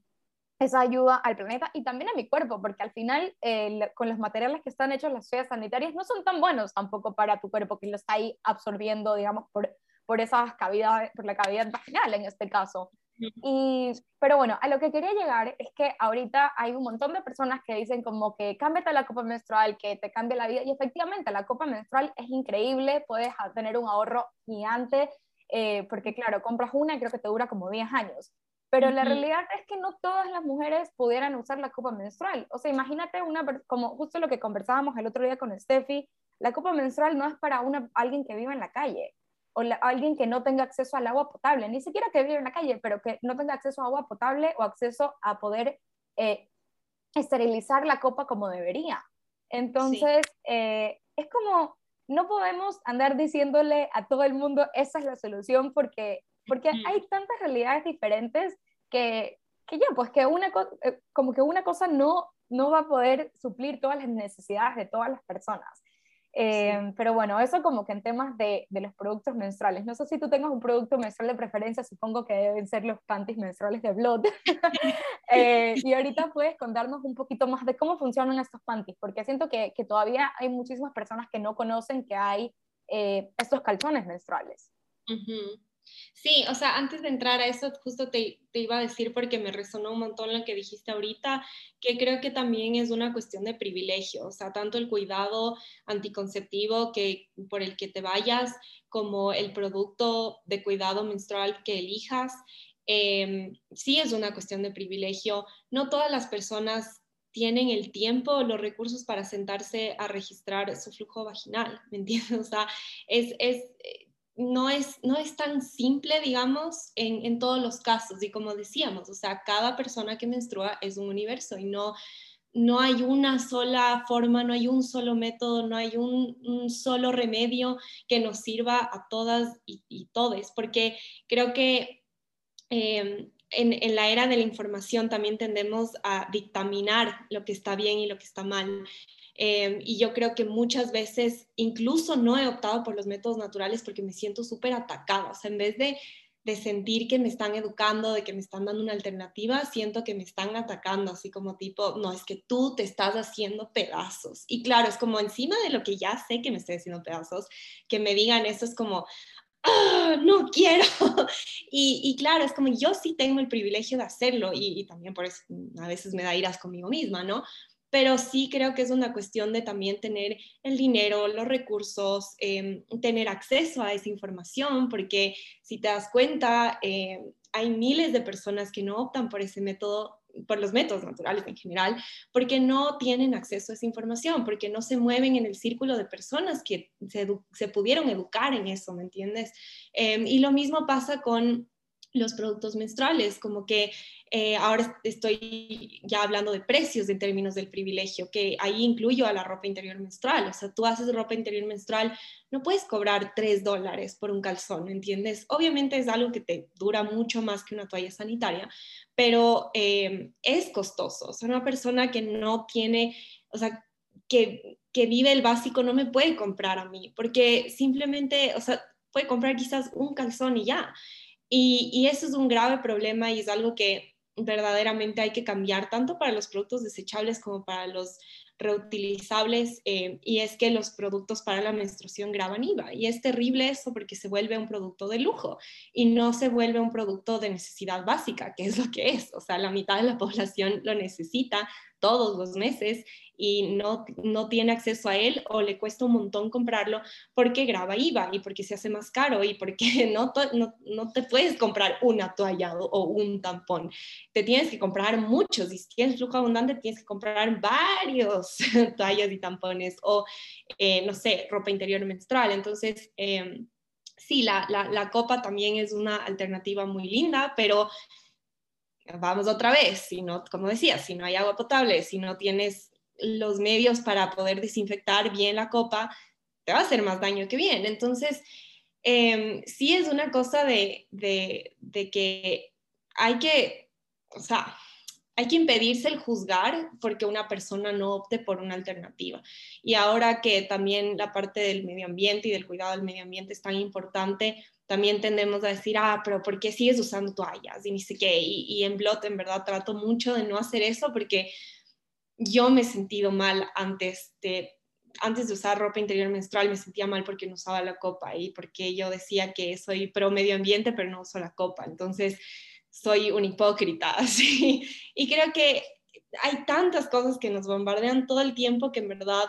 esa ayuda al planeta y también a mi cuerpo, porque al final eh, con los materiales que están hechos las toallas sanitarias no son tan buenos tampoco para tu cuerpo, que lo está ahí absorbiendo, digamos, por, por esas cavidades, por la cavidad vaginal en este caso. Y, pero bueno, a lo que quería llegar es que ahorita hay un montón de personas que dicen como que cámbiate la copa menstrual, que te cambie la vida. Y efectivamente, la copa menstrual es increíble, puedes tener un ahorro gigante, eh, porque claro, compras una y creo que te dura como 10 años. Pero la realidad es que no todas las mujeres pudieran usar la copa menstrual. O sea, imagínate una, como justo lo que conversábamos el otro día con Steffi, la copa menstrual no es para una, alguien que vive en la calle o alguien que no tenga acceso al agua potable, ni siquiera que vive en la calle, pero que no tenga acceso a agua potable o acceso a poder eh, esterilizar la copa como debería. Entonces, eh, es como, no podemos andar diciéndole a todo el mundo, esa es la solución, porque, porque hay tantas realidades diferentes que, que ya, pues que una, eh, como que una cosa no, no va a poder suplir todas las necesidades de todas las personas. Eh, pero bueno, eso como que en temas de, de, los productos menstruales. No sé si tú tengas un producto menstrual de preferencia, supongo que deben ser los panties menstruales de Blood. eh, y ahorita puedes contarnos un poquito más de cómo funcionan estos panties, porque siento que, que todavía hay muchísimas personas que no conocen que hay eh, estos calzones menstruales. Uh Sí, o sea, antes de entrar a eso, justo te, iba a decir porque me resonó un montón lo que dijiste ahorita, que creo que también es una cuestión de privilegio, o sea, tanto el cuidado anticonceptivo que por el que te vayas, como el producto de cuidado menstrual que elijas, em, sí es una cuestión de privilegio. No todas las personas tienen el tiempo los recursos para sentarse a registrar su flujo vaginal, ¿me entiendes? O sea, es, es no es, no es tan simple, digamos, en, en, todos los casos. Y como decíamos, o sea, cada persona que menstrua es un universo y no, no hay una sola forma, no hay un solo método, no hay un, solo remedio que nos sirva a todas y, y todes, porque creo que eh, en, en, la era de la información también tendemos a dictaminar lo que está bien y lo que está mal. Em, y yo creo que muchas veces incluso no he optado por los métodos naturales porque me siento súper atacada. O sea, en vez de, de, sentir que me están educando, de que me están dando una alternativa, siento que me están atacando, así como tipo, no, es que tú te estás haciendo pedazos. Y claro, es como encima de lo que ya sé que me estoy haciendo pedazos, que me digan eso es como, ¡Ah, no quiero. Y, y, claro, es como yo sí tengo el privilegio de hacerlo y, y, también por eso a veces me da iras conmigo misma, ¿no? Pero sí creo que es una cuestión de también tener el dinero, los recursos, em, tener acceso a esa información, porque si te das cuenta, em, hay miles de personas que no optan por ese método, por los métodos naturales en general, porque no tienen acceso a esa información, porque no se mueven en el círculo de personas que se, pudieron educar en eso, ¿me entiendes? Em, y lo mismo pasa con los productos menstruales, como que eh, ahora estoy ya hablando de precios en términos del privilegio, que ahí incluyo a la ropa interior menstrual, o sea, tú haces ropa interior menstrual, no puedes cobrar tres dólares por un calzón, ¿entiendes? Obviamente es algo que te dura mucho más que una toalla sanitaria, pero eh, es costoso, o sea, una persona que no tiene, o sea, que, que vive el básico no me puede comprar a mí, porque simplemente, o sea, puede comprar quizás un calzón y ya. Y, eso es un grave problema y es algo que verdaderamente hay que cambiar tanto para los productos desechables como para los reutilizables eh, y es que los productos para la menstruación graban IVA. Y es terrible eso porque se vuelve un producto de lujo y no se vuelve un producto de necesidad básica, que es lo que es, o sea, la mitad de la población lo necesita todos los meses y no, no tiene acceso a él o le cuesta un montón comprarlo porque graba IVA y porque se hace más caro y porque no, no, no te puedes comprar una toalla o un tampón. Te tienes que comprar muchos y si tienes flujo abundante tienes que comprar varios toallas y tampones o, eh, no sé, ropa interior menstrual. Entonces, eh, sí, la, la, la copa también es una alternativa muy linda, pero vamos otra vez, si no, como decía, si no hay agua potable, si no tienes los medios para poder desinfectar bien la copa, te va a hacer más daño que bien. Entonces, eh, sí es una cosa de, de, que hay que, o sea, hay que impedirse el juzgar porque una persona no opte por una alternativa. Y ahora que también la parte del medio ambiente y del cuidado del medio ambiente es tan importante, también tendemos a decir, ah, pero ¿por qué sigues usando toallas? Y ni sé qué. Y, y en Blot, en verdad, trato mucho de no hacer eso porque yo me he sentido mal antes de, antes de usar ropa interior menstrual, me sentía mal porque no usaba la copa y porque yo decía que soy pro medio ambiente, pero no uso la copa. Entonces, soy un hipócrita, ¿sí? Y creo que hay tantas cosas que nos bombardean todo el tiempo que en verdad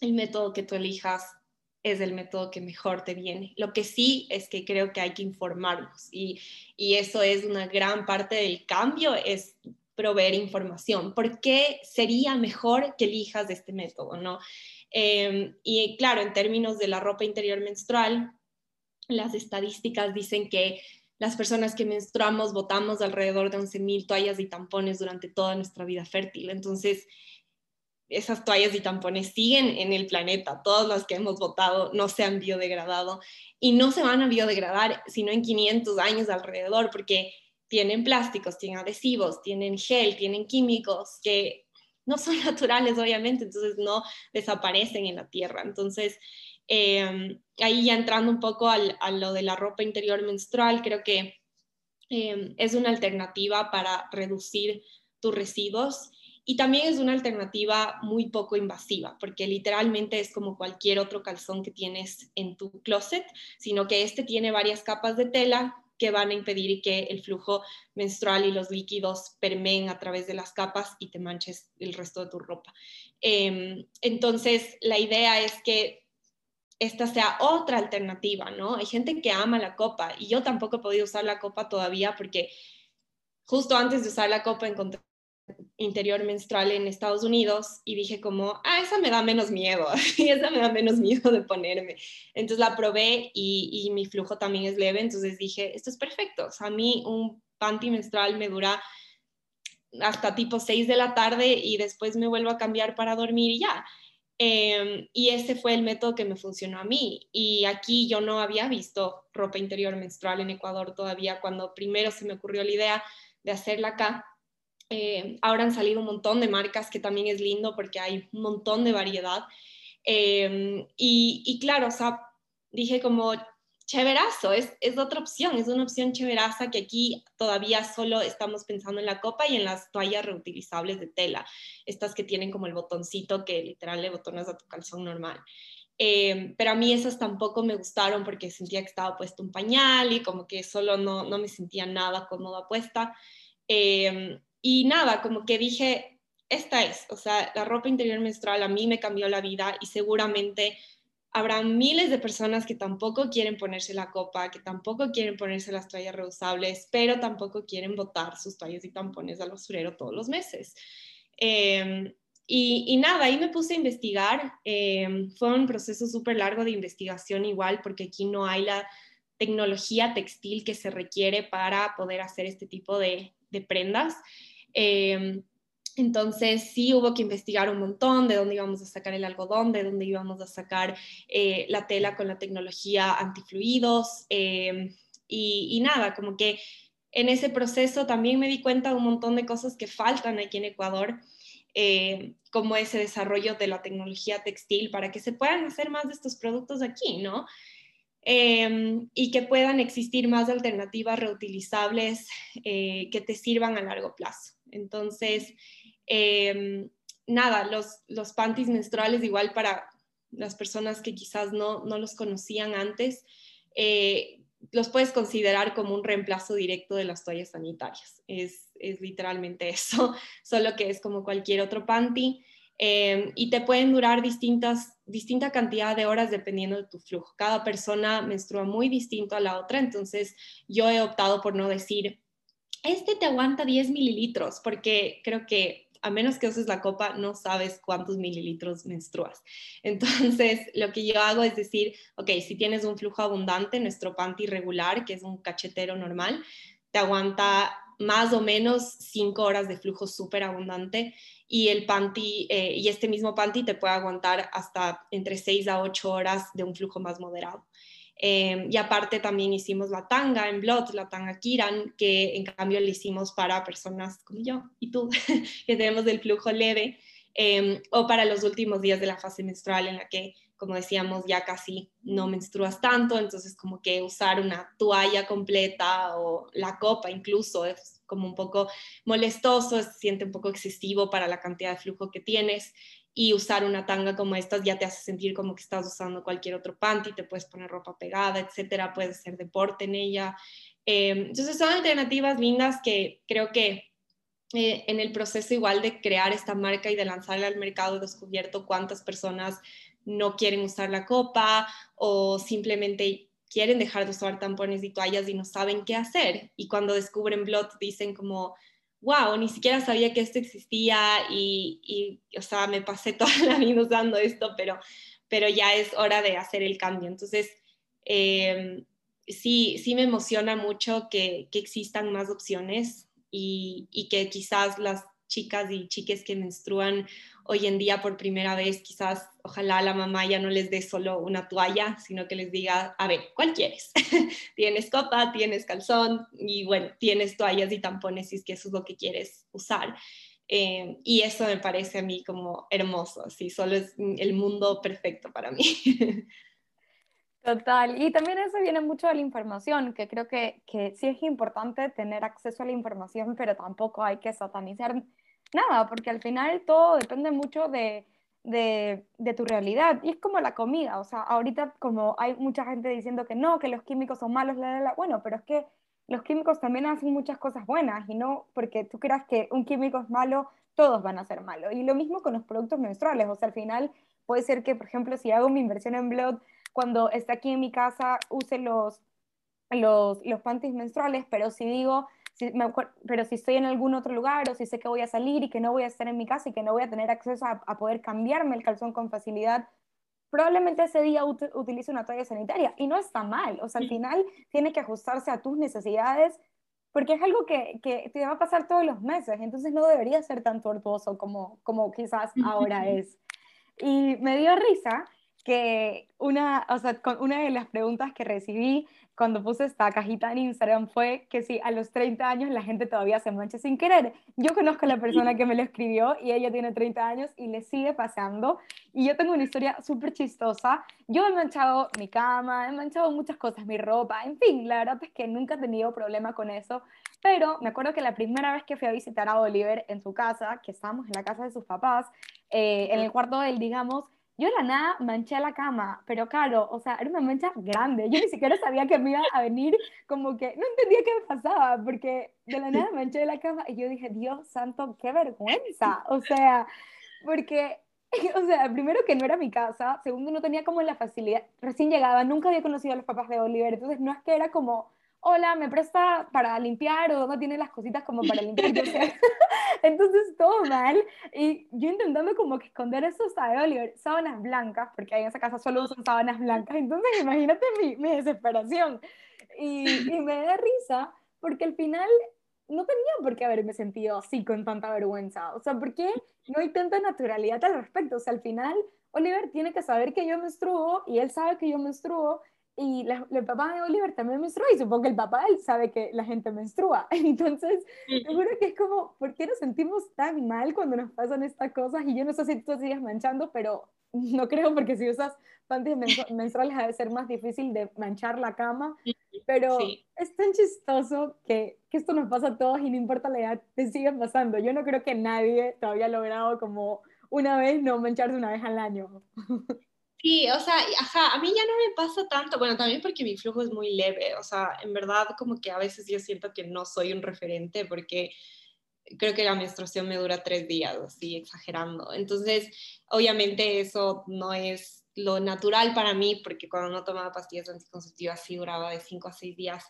el método que tú elijas es el método que mejor te viene. Lo que sí es que creo que hay que informarnos y, y eso es una gran parte del cambio, es proveer información. ¿Por qué sería mejor que elijas este método? ¿no? Em, y claro, en términos de la ropa interior menstrual, las estadísticas dicen que las personas que menstruamos botamos alrededor de 11.000 toallas y tampones durante toda nuestra vida fértil. Entonces, esas toallas y tampones siguen en el planeta, todas las que hemos botado no se han biodegradado y no se van a biodegradar sino en 500 años alrededor, porque tienen plásticos, tienen adhesivos, tienen gel, tienen químicos que no son naturales, obviamente, entonces no desaparecen en la tierra. Entonces, em, ahí ya entrando un poco a lo de la ropa interior menstrual, creo que em, es una alternativa para reducir tus residuos y también es una alternativa muy poco invasiva, porque literalmente es como cualquier otro calzón que tienes en tu closet, sino que este tiene varias capas de tela que van a impedir que el flujo menstrual y los líquidos permeen a través de las capas y te manches el resto de tu ropa. Em, entonces, la idea es que esta sea otra alternativa, ¿no? Hay gente que ama la copa y yo tampoco he podido usar la copa todavía porque justo antes de usar la copa encontré interior menstrual en Estados Unidos y dije como, ah, esa me da menos miedo, y esa me da menos miedo de ponerme. Entonces la probé y, mi flujo también es leve, entonces dije, esto es perfecto. O sea, a mí un panty menstrual me dura hasta tipo 6 de la tarde y después me vuelvo a cambiar para dormir y ya. Em, y ese fue el método que me funcionó a mí. Y aquí yo no había visto ropa interior menstrual en Ecuador todavía cuando primero se me ocurrió la idea de hacerla acá eh, ahora han salido un montón de marcas que también es lindo porque hay un montón de variedad. Em, y, claro, o sea, dije como, chéverazo, es, es otra opción, es una opción chéveraza que aquí todavía solo estamos pensando en la copa y en las toallas reutilizables de tela, estas que tienen como el botoncito que literal le botonas a tu calzón normal. Em, pero a mí esas tampoco me gustaron porque sentía que estaba puesto un pañal y como que solo no, no me sentía nada cómoda puesta. Eh, y nada, como que dije, esta es, o sea, la ropa interior menstrual a mí me cambió la vida y seguramente habrá miles de personas que tampoco quieren ponerse la copa, que tampoco quieren ponerse las toallas reusables, pero tampoco quieren botar sus toallas y tampones al basurero todos los meses. Em, y, nada, ahí me puse a investigar. Em, fue un proceso súper largo de investigación igual, porque aquí no hay la tecnología textil que se requiere para poder hacer este tipo de, de prendas. Em, entonces sí hubo que investigar un montón de dónde íbamos a sacar el algodón, de dónde íbamos a sacar eh, la tela con la tecnología antifluidos em, y, nada, como que en ese proceso también me di cuenta de un montón de cosas que faltan aquí en Ecuador, eh, como ese desarrollo de la tecnología textil para que se puedan hacer más de estos productos aquí, ¿no? Em, y que puedan existir más alternativas reutilizables eh, que te sirvan a largo plazo. Entonces, em, nada, los, los panties menstruales igual para las personas que quizás no, no los conocían antes, eh, los puedes considerar como un reemplazo directo de las toallas sanitarias. Es, es literalmente eso, solo que es como cualquier otro panty. Em, y te pueden durar distintas, distinta cantidad de horas dependiendo de tu flujo. Cada persona menstrua muy distinto a la otra, entonces yo he optado por no decir, este te aguanta 10 mililitros, porque creo que a menos que uses la copa, no sabes cuántos mililitros menstruas. Entonces, lo que yo hago es decir, ok, si tienes un flujo abundante, nuestro panty regular, que es un cachetero normal, te aguanta más o menos 5 horas de flujo súper abundante y el panty, eh, y este mismo panty te puede aguantar hasta entre 6 a 8 horas de un flujo más moderado. Em, y aparte también hicimos la tanga en Blood, la tanga Kiran, que en cambio le hicimos para personas como yo y tú, que tenemos el flujo leve, em, o para los últimos días de la fase menstrual en la que, como decíamos, ya casi no menstruas tanto, entonces como que usar una toalla completa o la copa incluso es como un poco molestoso, se siente un poco excesivo para la cantidad de flujo que tienes y usar una tanga como estas ya te hace sentir como que estás usando cualquier otro panty, te puedes poner ropa pegada, etcétera, puedes hacer deporte en ella. Em, entonces son alternativas lindas que creo que eh, en el proceso igual de crear esta marca y de lanzarla al mercado he descubierto cuántas personas no quieren usar la copa o simplemente quieren dejar de usar tampones y toallas y no saben qué hacer. Y cuando descubren Blot dicen como, wow, ni siquiera sabía que esto existía y, y, o sea, me pasé toda la vida usando esto, pero, pero ya es hora de hacer el cambio. Entonces, em, sí, sí me emociona mucho que, que existan más opciones y, y, que quizás las chicas y chiques que menstruan hoy en día por primera vez, quizás ojalá la mamá ya no les dé solo una toalla, sino que les diga, a ver, ¿cuál quieres? tienes copa, tienes calzón y bueno, tienes toallas y tampones si es que eso es lo que quieres usar. Eh, y eso me parece a mí como hermoso, así, solo es el mundo perfecto para mí. Total, y también eso viene mucho de la información, que creo que, que sí es importante tener acceso a la información, pero tampoco hay que satanizar nada, porque al final todo depende mucho de, de, tu realidad. Y es como la comida, o sea, ahorita como hay mucha gente diciendo que no, que los químicos son malos, la, la, bueno, pero es que los químicos también hacen muchas cosas buenas y no porque tú creas que un químico es malo, todos van a ser malos. Y lo mismo con los productos menstruales, o sea, al final puede ser que, por ejemplo, si hago mi inversión en Blood, cuando esté aquí en mi casa use los, los, los panties menstruales, pero si digo, si me pero si estoy en algún otro lugar o si sé que voy a salir y que no voy a estar en mi casa y que no voy a tener acceso a, a poder cambiarme el calzón con facilidad, probablemente ese día utilice una toalla sanitaria. Y no está mal, o sea, al final tiene que ajustarse a tus necesidades porque es algo que, que te va a pasar todos los meses, entonces no debería ser tan tortuoso como, como quizás ahora es. Y me dio risa que una, o sea, una de las preguntas que recibí cuando puse esta cajita en Instagram fue que si a los 30 años la gente todavía se mancha sin querer. Yo conozco a la persona que me lo escribió y ella tiene 30 años y le sigue pasando. Y yo tengo una historia súper chistosa. Yo he manchado mi cama, he manchado muchas cosas, mi ropa, en fin, la verdad es que nunca he tenido problema con eso. Pero me acuerdo que la primera vez que fui a visitar a Oliver en su casa, que estábamos en la casa de sus papás, eh, en el cuarto de él, digamos, yo de la nada manché la cama, pero claro, o sea, era una mancha grande. Yo ni siquiera sabía que me iba a venir, como que no entendía qué me pasaba, porque de la nada manché la cama y yo dije, Dios santo, qué vergüenza. O sea, porque, o sea, primero que no era mi casa, segundo no tenía como la facilidad, recién llegaba, nunca había conocido a los papás de Oliver, entonces no es que era como hola, ¿me presta para limpiar o no tiene las cositas como para limpiar? Entonces, todo mal. Y yo intentando como que esconder eso, ¿sabes, Oliver? Sábanas blancas, porque ahí en esa casa solo usan sábanas blancas. Entonces, imagínate mi, mi desesperación. Y, y me da risa, porque al final no tenía por qué haberme sentido así con tanta vergüenza. O sea, ¿por qué no hay tanta naturalidad al respecto? O sea, al final Oliver tiene que saber que yo menstruo y él sabe que yo menstruo y la, el papá de Oliver también menstrua y supongo que el papá él sabe que la gente menstrua. Entonces, seguro que es como, ¿por qué nos sentimos tan mal cuando nos pasan estas cosas? Y yo no sé si tú sigues manchando, pero no creo porque si usas panties menstruales ha de ser más difícil de manchar la cama. Pero es tan chistoso que, que, esto nos pasa a todos y no importa la edad, te sigue pasando. Yo no creo que nadie todavía ha logrado como una vez no mancharse una vez al año. Sí, o sea, ajá, a mí ya no me pasa tanto, bueno, también porque mi flujo es muy leve, o sea, en verdad como que a veces yo siento que no soy un referente porque creo que la menstruación me dura tres días, así exagerando. Entonces, obviamente eso no es lo natural para mí porque cuando no tomaba pastillas anticonceptivas sí duraba de cinco a seis días.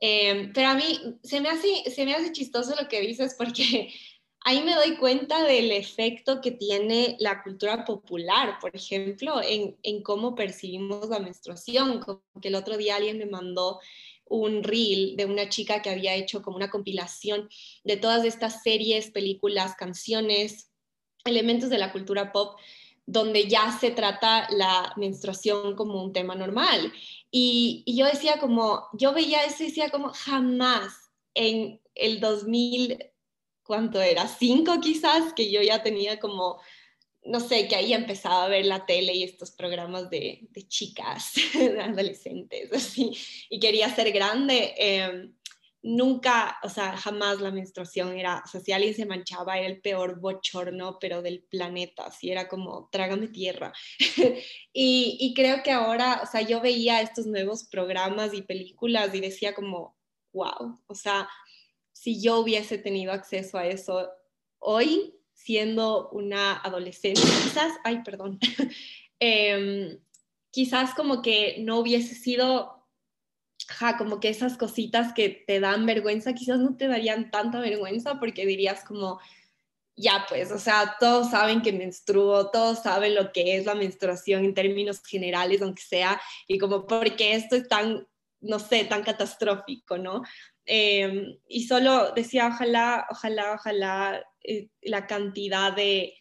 Eh, pero a mí se me, hace, se me hace chistoso lo que dices porque ahí me doy cuenta del efecto que tiene la cultura popular, por ejemplo, en, en cómo percibimos la menstruación. Como que el otro día alguien me mandó un reel de una chica que había hecho como una compilación de todas estas series, películas, canciones, elementos de la cultura pop donde ya se trata la menstruación como un tema normal. Y, y yo decía como, yo veía eso y decía como, jamás en el 2000 ¿cuánto era? Cinco quizás, que yo ya tenía como, no sé, que ahí empezaba a ver la tele y estos programas de, de chicas, de adolescentes, así, y quería ser grande. Em, nunca, o sea, jamás la menstruación era, o sea, si alguien se manchaba era el peor bochorno, pero del planeta, así era como, trágame tierra. y, y creo que ahora, o sea, yo veía estos nuevos programas y películas y decía como, wow, o sea, si yo hubiese tenido acceso a eso hoy, siendo una adolescente, quizás, ay, perdón, em, quizás como que no hubiese sido, ja, como que esas cositas que te dan vergüenza, quizás no te darían tanta vergüenza porque dirías como, ya pues, o sea, todos saben que menstruo, todos saben lo que es la menstruación en términos generales, aunque sea, y como, porque esto es tan, no sé, tan catastrófico, ¿no? Em, y solo decía, ojalá, ojalá, ojalá eh, la cantidad de,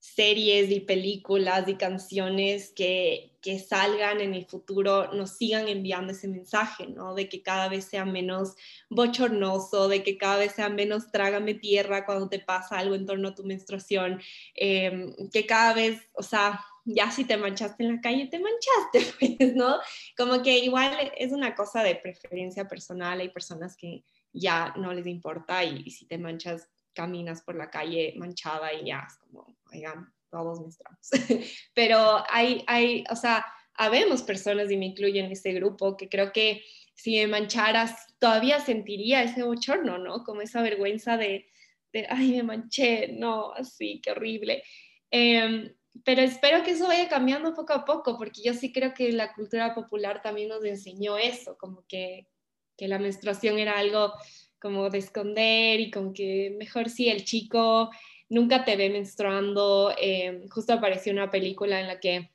series y películas y canciones que, que, salgan en el futuro nos sigan enviando ese mensaje, ¿no? De que cada vez sea menos bochornoso, de que cada vez sea menos trágame tierra cuando te pasa algo en torno a tu menstruación, em, que cada vez, o sea, ya si te manchaste en la calle, te manchaste, pues, ¿no? Como que igual es una cosa de preferencia personal, hay personas que ya no les importa y, y si te manchas, caminas por la calle manchada y ya es como, oigan, todos menstruamos. Pero hay, hay, o sea, habemos personas, y me incluyo en este grupo, que creo que si me mancharas, todavía sentiría ese bochorno, ¿no? Como esa vergüenza de, de ay, me manché, no, así, qué horrible. Em, pero espero que eso vaya cambiando poco a poco, porque yo sí creo que la cultura popular también nos enseñó eso, como que, que la menstruación era algo como de esconder y como que mejor si el chico nunca te ve menstruando. Eh, justo apareció una película en la que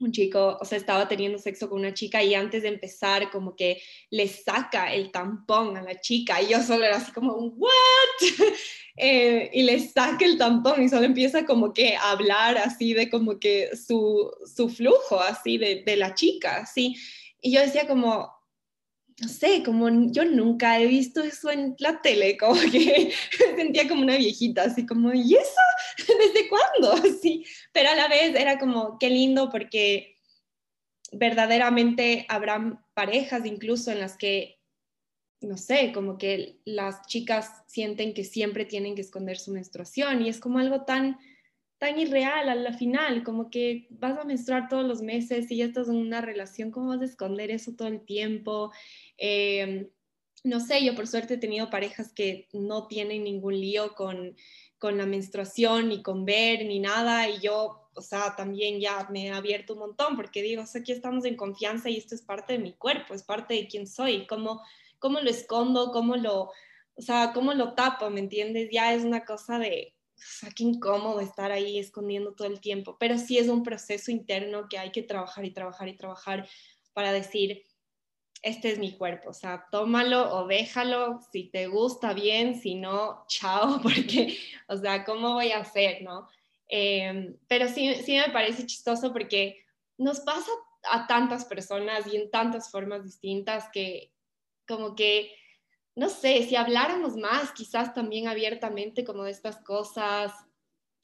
un chico, o sea, estaba teniendo sexo con una chica y antes de empezar como que le saca el tampón a la chica y yo solo era así como, ¿what? Eh, y le saca el tampón y solo empieza como que a hablar así de como que su, su flujo así de, de la chica, así. Y yo decía como, no sé, como yo nunca he visto eso en la tele, como que sentía como una viejita, así como, ¿y eso? ¿Desde cuándo? Sí, pero a la vez era como, qué lindo porque verdaderamente habrán parejas incluso en las que, no sé, como que las chicas sienten que siempre tienen que esconder su menstruación y es como algo tan tan irreal a la final, como que vas a menstruar todos los meses y ya estás en una relación, ¿cómo vas a esconder eso todo el tiempo? Em, no sé, yo por suerte he tenido parejas que no tienen ningún lío con, con la menstruación, ni con ver, ni nada, y yo, o sea, también ya me he abierto un montón, porque digo, o sea, aquí estamos en confianza y esto es parte de mi cuerpo, es parte de quién soy, cómo, cómo lo escondo, cómo lo, o sea, cómo lo tapo, ¿me entiendes? Ya es una cosa de, sea, qué incómodo estar ahí escondiendo todo el tiempo, pero sí es un proceso interno que hay que trabajar y trabajar y trabajar para decir, este es mi cuerpo, o sea, tómalo o déjalo, si te gusta bien, si no, chao, porque, o sea, ¿cómo voy a hacer, no? Em, pero sí, sí me parece chistoso porque nos pasa a tantas personas y en tantas formas distintas que como que no sé, si habláramos más, quizás también abiertamente como de estas cosas,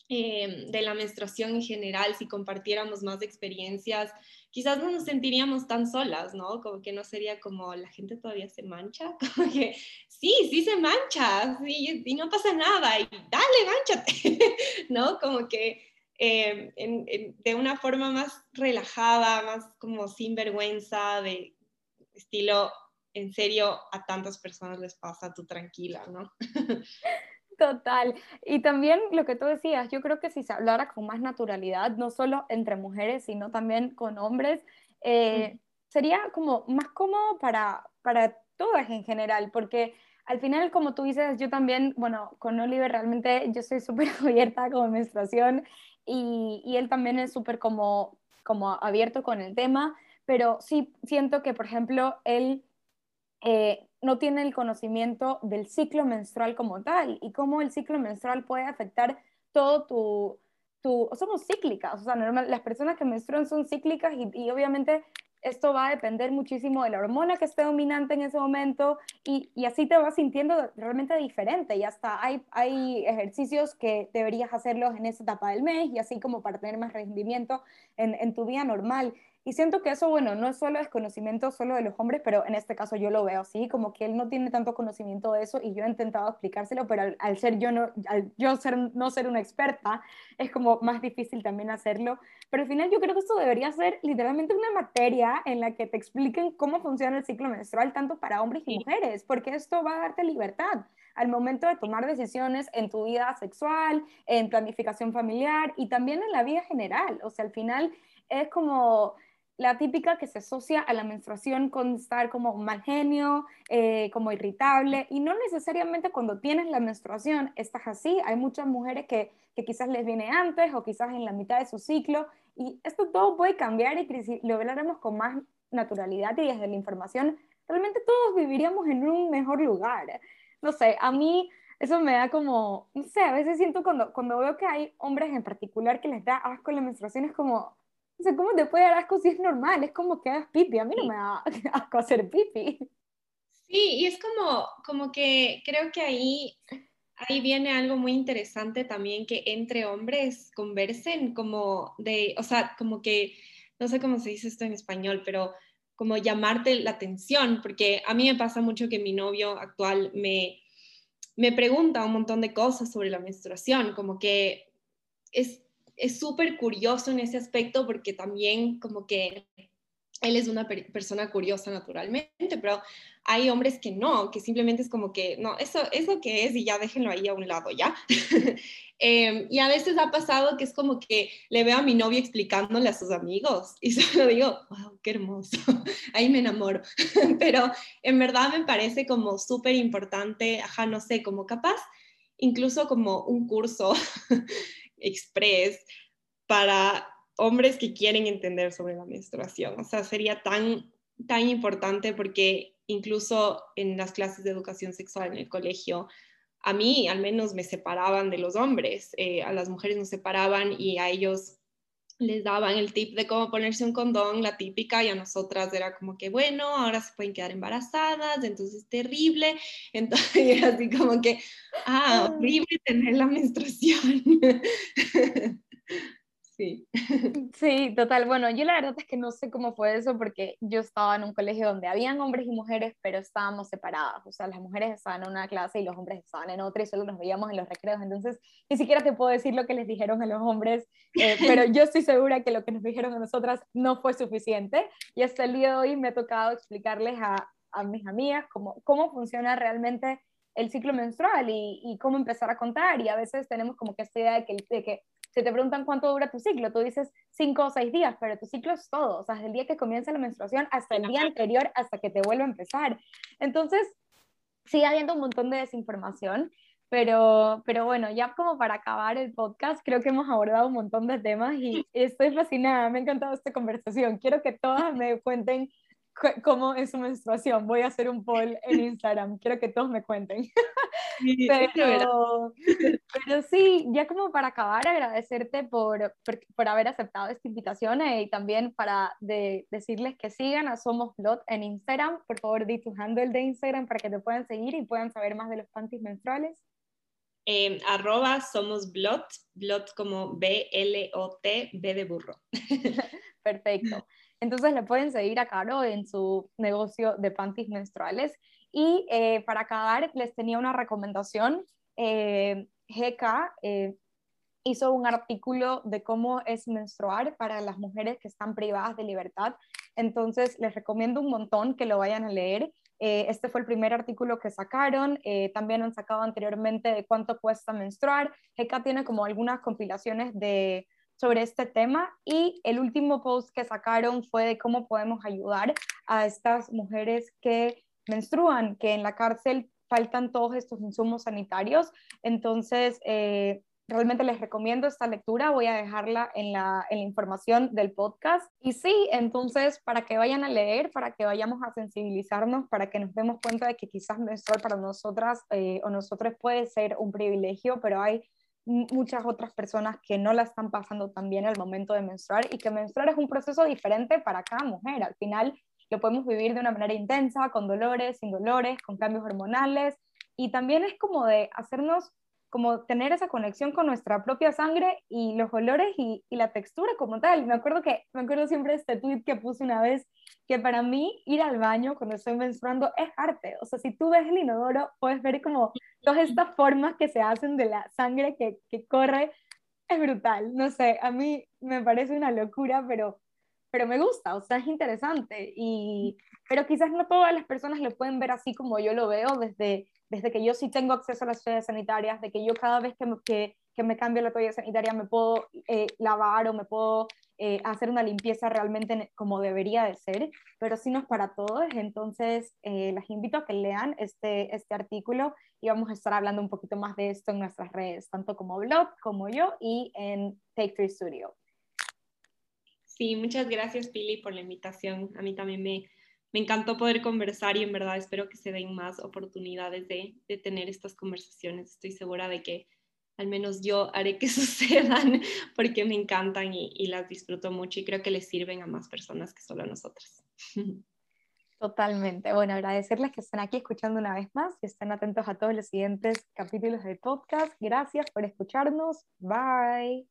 em, de la menstruación en general, si compartiéramos más experiencias, quizás no nos sentiríamos tan solas, ¿no? Como que no sería como la gente todavía se mancha, como que sí, sí se mancha, y no pasa nada, y dale, manchate, ¿no? Como que em, de una forma más relajada, más como sin vergüenza, de estilo, en serio a tantas personas les pasa, tú tranquila, ¿no? Total. Y también lo que tú decías, yo creo que si se hablara con más naturalidad, no solo entre mujeres, sino también con hombres, eh, sería como más cómodo para, para todas en general, porque al final, como tú dices, yo también, bueno, con Oliver realmente yo soy súper abierta con menstruación y, y él también es súper como, como abierto con el tema, pero sí siento que, por ejemplo, él eh, no tiene el conocimiento del ciclo menstrual como tal y cómo el ciclo menstrual puede afectar todo tu... tu somos cíclicas, o sea, normal, las personas que menstruan son cíclicas y, y obviamente esto va a depender muchísimo de la hormona que esté dominante en ese momento y, y, así te vas sintiendo realmente diferente y hasta hay, hay ejercicios que deberías hacerlos en esa etapa del mes y así como para tener más rendimiento en, en tu día normal. Y siento que eso, bueno, no es solo desconocimiento solo de los hombres, pero en este caso yo lo veo así, como que él no tiene tanto conocimiento de eso y yo he intentado explicárselo, pero al, ser yo, no, al yo ser, no ser una experta, es como más difícil también hacerlo. Pero al final yo creo que esto debería ser literalmente una materia en la que te expliquen cómo funciona el ciclo menstrual, tanto para hombres y mujeres, porque esto va a darte libertad al momento de tomar decisiones en tu vida sexual, en planificación familiar y también en la vida general. O sea, al final es como la típica que se asocia a la menstruación con estar como mal genio, eh, como irritable, y no necesariamente cuando tienes la menstruación estás así. Hay muchas mujeres que, que quizás les viene antes o quizás en la mitad de su ciclo, y esto todo puede cambiar y lo hablaremos con más naturalidad y desde la información, realmente todos viviríamos en un mejor lugar. No sé, a mí eso me da como, no sé, a veces siento cuando, cuando veo que hay hombres en particular que les da asco la menstruación, es como, no sé, ¿cómo te puede dar asco si es normal? Es como que hagas pipi, a mí no me da asco hacer pipi. Sí, y es como, como que creo que ahí, ahí viene algo muy interesante también, que entre hombres conversen como de, o sea, como que, no sé cómo se dice esto en español, pero como llamarte la atención, porque a mí me pasa mucho que mi novio actual me, me pregunta un montón de cosas sobre la menstruación, como que es súper curioso en ese aspecto porque también como que él es una persona curiosa naturalmente, pero hay hombres que no, que simplemente es como que, no, eso es lo que es y ya déjenlo ahí a un lado, ¿ya? Em, y a veces ha pasado que es como que le veo a mi novio explicándole a sus amigos y solo digo, wow, qué hermoso, ahí me enamoro. pero en verdad me parece como súper importante, ajá, no sé, como capaz, incluso como un curso express para hombres que quieren entender sobre la menstruación. O sea, sería tan, tan importante porque incluso en las clases de educación sexual en el colegio, a mí al menos me separaban de los hombres, eh, a las mujeres nos separaban y a ellos les daban el tip de cómo ponerse un condón, la típica, y a nosotras era como que, bueno, ahora se pueden quedar embarazadas, entonces es terrible. Entonces así como que, ah, horrible tener la menstruación. Sí. Sí, total. Bueno, yo la verdad es que no sé cómo fue eso porque yo estaba en un colegio donde habían hombres y mujeres, pero estábamos separadas. O sea, las mujeres estaban en una clase y los hombres estaban en otra y solo nos veíamos en los recreos. Entonces, ni siquiera te puedo decir lo que les dijeron a los hombres, eh, pero yo estoy segura que lo que nos dijeron a nosotras no fue suficiente. Y hasta el día de hoy me ha tocado explicarles a, a mis amigas cómo, cómo funciona realmente el ciclo menstrual y, y, cómo empezar a contar. Y a veces tenemos como que esta idea de que, de que si te preguntan cuánto dura tu ciclo, tú dices cinco o seis días, pero tu ciclo es todo, o sea, desde el día que comienza la menstruación hasta el día anterior, hasta que te vuelve a empezar. Entonces, sigue habiendo un montón de desinformación, pero, pero bueno, ya como para acabar el podcast, creo que hemos abordado un montón de temas y estoy fascinada, me ha encantado esta conversación. Quiero que todas me cuenten cómo es su menstruación. Voy a hacer un poll en Instagram, quiero que todos me cuenten. pero, pero, sí, ya como para acabar, agradecerte por, por, haber aceptado esta invitación eh, y también para de, decirles que sigan a Somos Blot en Instagram. Por favor, di tu handle de Instagram para que te puedan seguir y puedan saber más de los panties menstruales. Eh, arroba somos blot, blot como B-L-O-T, B de burro. Perfecto. Entonces le pueden seguir a Caro en su negocio de panties menstruales. Y eh, para acabar, les tenía una recomendación. Eh, eh, hizo un artículo de cómo es menstruar para las mujeres que están privadas de libertad. Entonces, les recomiendo un montón que lo vayan a leer. este fue el primer artículo que sacaron. también han sacado anteriormente de cuánto cuesta menstruar. GK tiene como algunas compilaciones de sobre este tema y el último post que sacaron fue de cómo podemos ayudar a estas mujeres que menstruan, que en la cárcel faltan todos estos insumos sanitarios. Entonces, eh, realmente les recomiendo esta lectura, voy a dejarla en la, información del podcast. Y sí, entonces, para que vayan a leer, para que vayamos a sensibilizarnos, para que nos demos cuenta de que quizás menstruar para nosotras eh, o nosotros puede ser un privilegio, pero hay muchas otras personas que no la están pasando tan bien al momento de menstruar y que menstruar es un proceso diferente para cada mujer. Al final lo podemos vivir de una manera intensa, con dolores, sin dolores, con cambios hormonales y también es como de hacernos como tener esa conexión con nuestra propia sangre y los olores y, la textura como tal. Me acuerdo que me acuerdo siempre este tweet que puse una vez que para mí ir al baño cuando estoy menstruando es arte. O sea, si tú ves el inodoro, puedes ver como todas estas formas que se hacen de la sangre que, que corre. Es brutal. No sé, a mí me parece una locura, pero pero me gusta, o sea, es interesante. Y, pero quizás no todas las personas lo pueden ver así como yo lo veo, desde, desde que yo sí tengo acceso a las toallas sanitarias, de que yo cada vez que me, que, me cambio la toalla sanitaria me puedo eh, lavar o me puedo eh, hacer una limpieza realmente como debería de ser, pero sí no es para todos. Entonces, eh, las invito a que lean este, este artículo y vamos a estar hablando un poquito más de esto en nuestras redes, tanto como blog como yo y en Take Three Studio. Sí, muchas gracias Pili por la invitación. A mí también me, me encantó poder conversar y en verdad espero que se den más oportunidades de, de tener estas conversaciones. Estoy segura de que al menos yo haré que sucedan porque me encantan y, y, las disfruto mucho y creo que les sirven a más personas que solo a nosotras. Totalmente. Bueno, agradecerles que estén aquí escuchando una vez más y estén atentos a todos los siguientes capítulos del podcast. Gracias por escucharnos. Bye.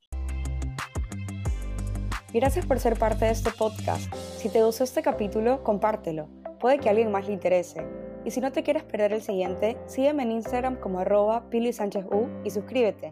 Gracias por ser parte de este podcast. Si te gustó este capítulo, compártelo. Puede que alguien más le interese. Y si no te quieres perder el siguiente, sígueme en Instagram como arroba Pili Sánchez U y suscríbete.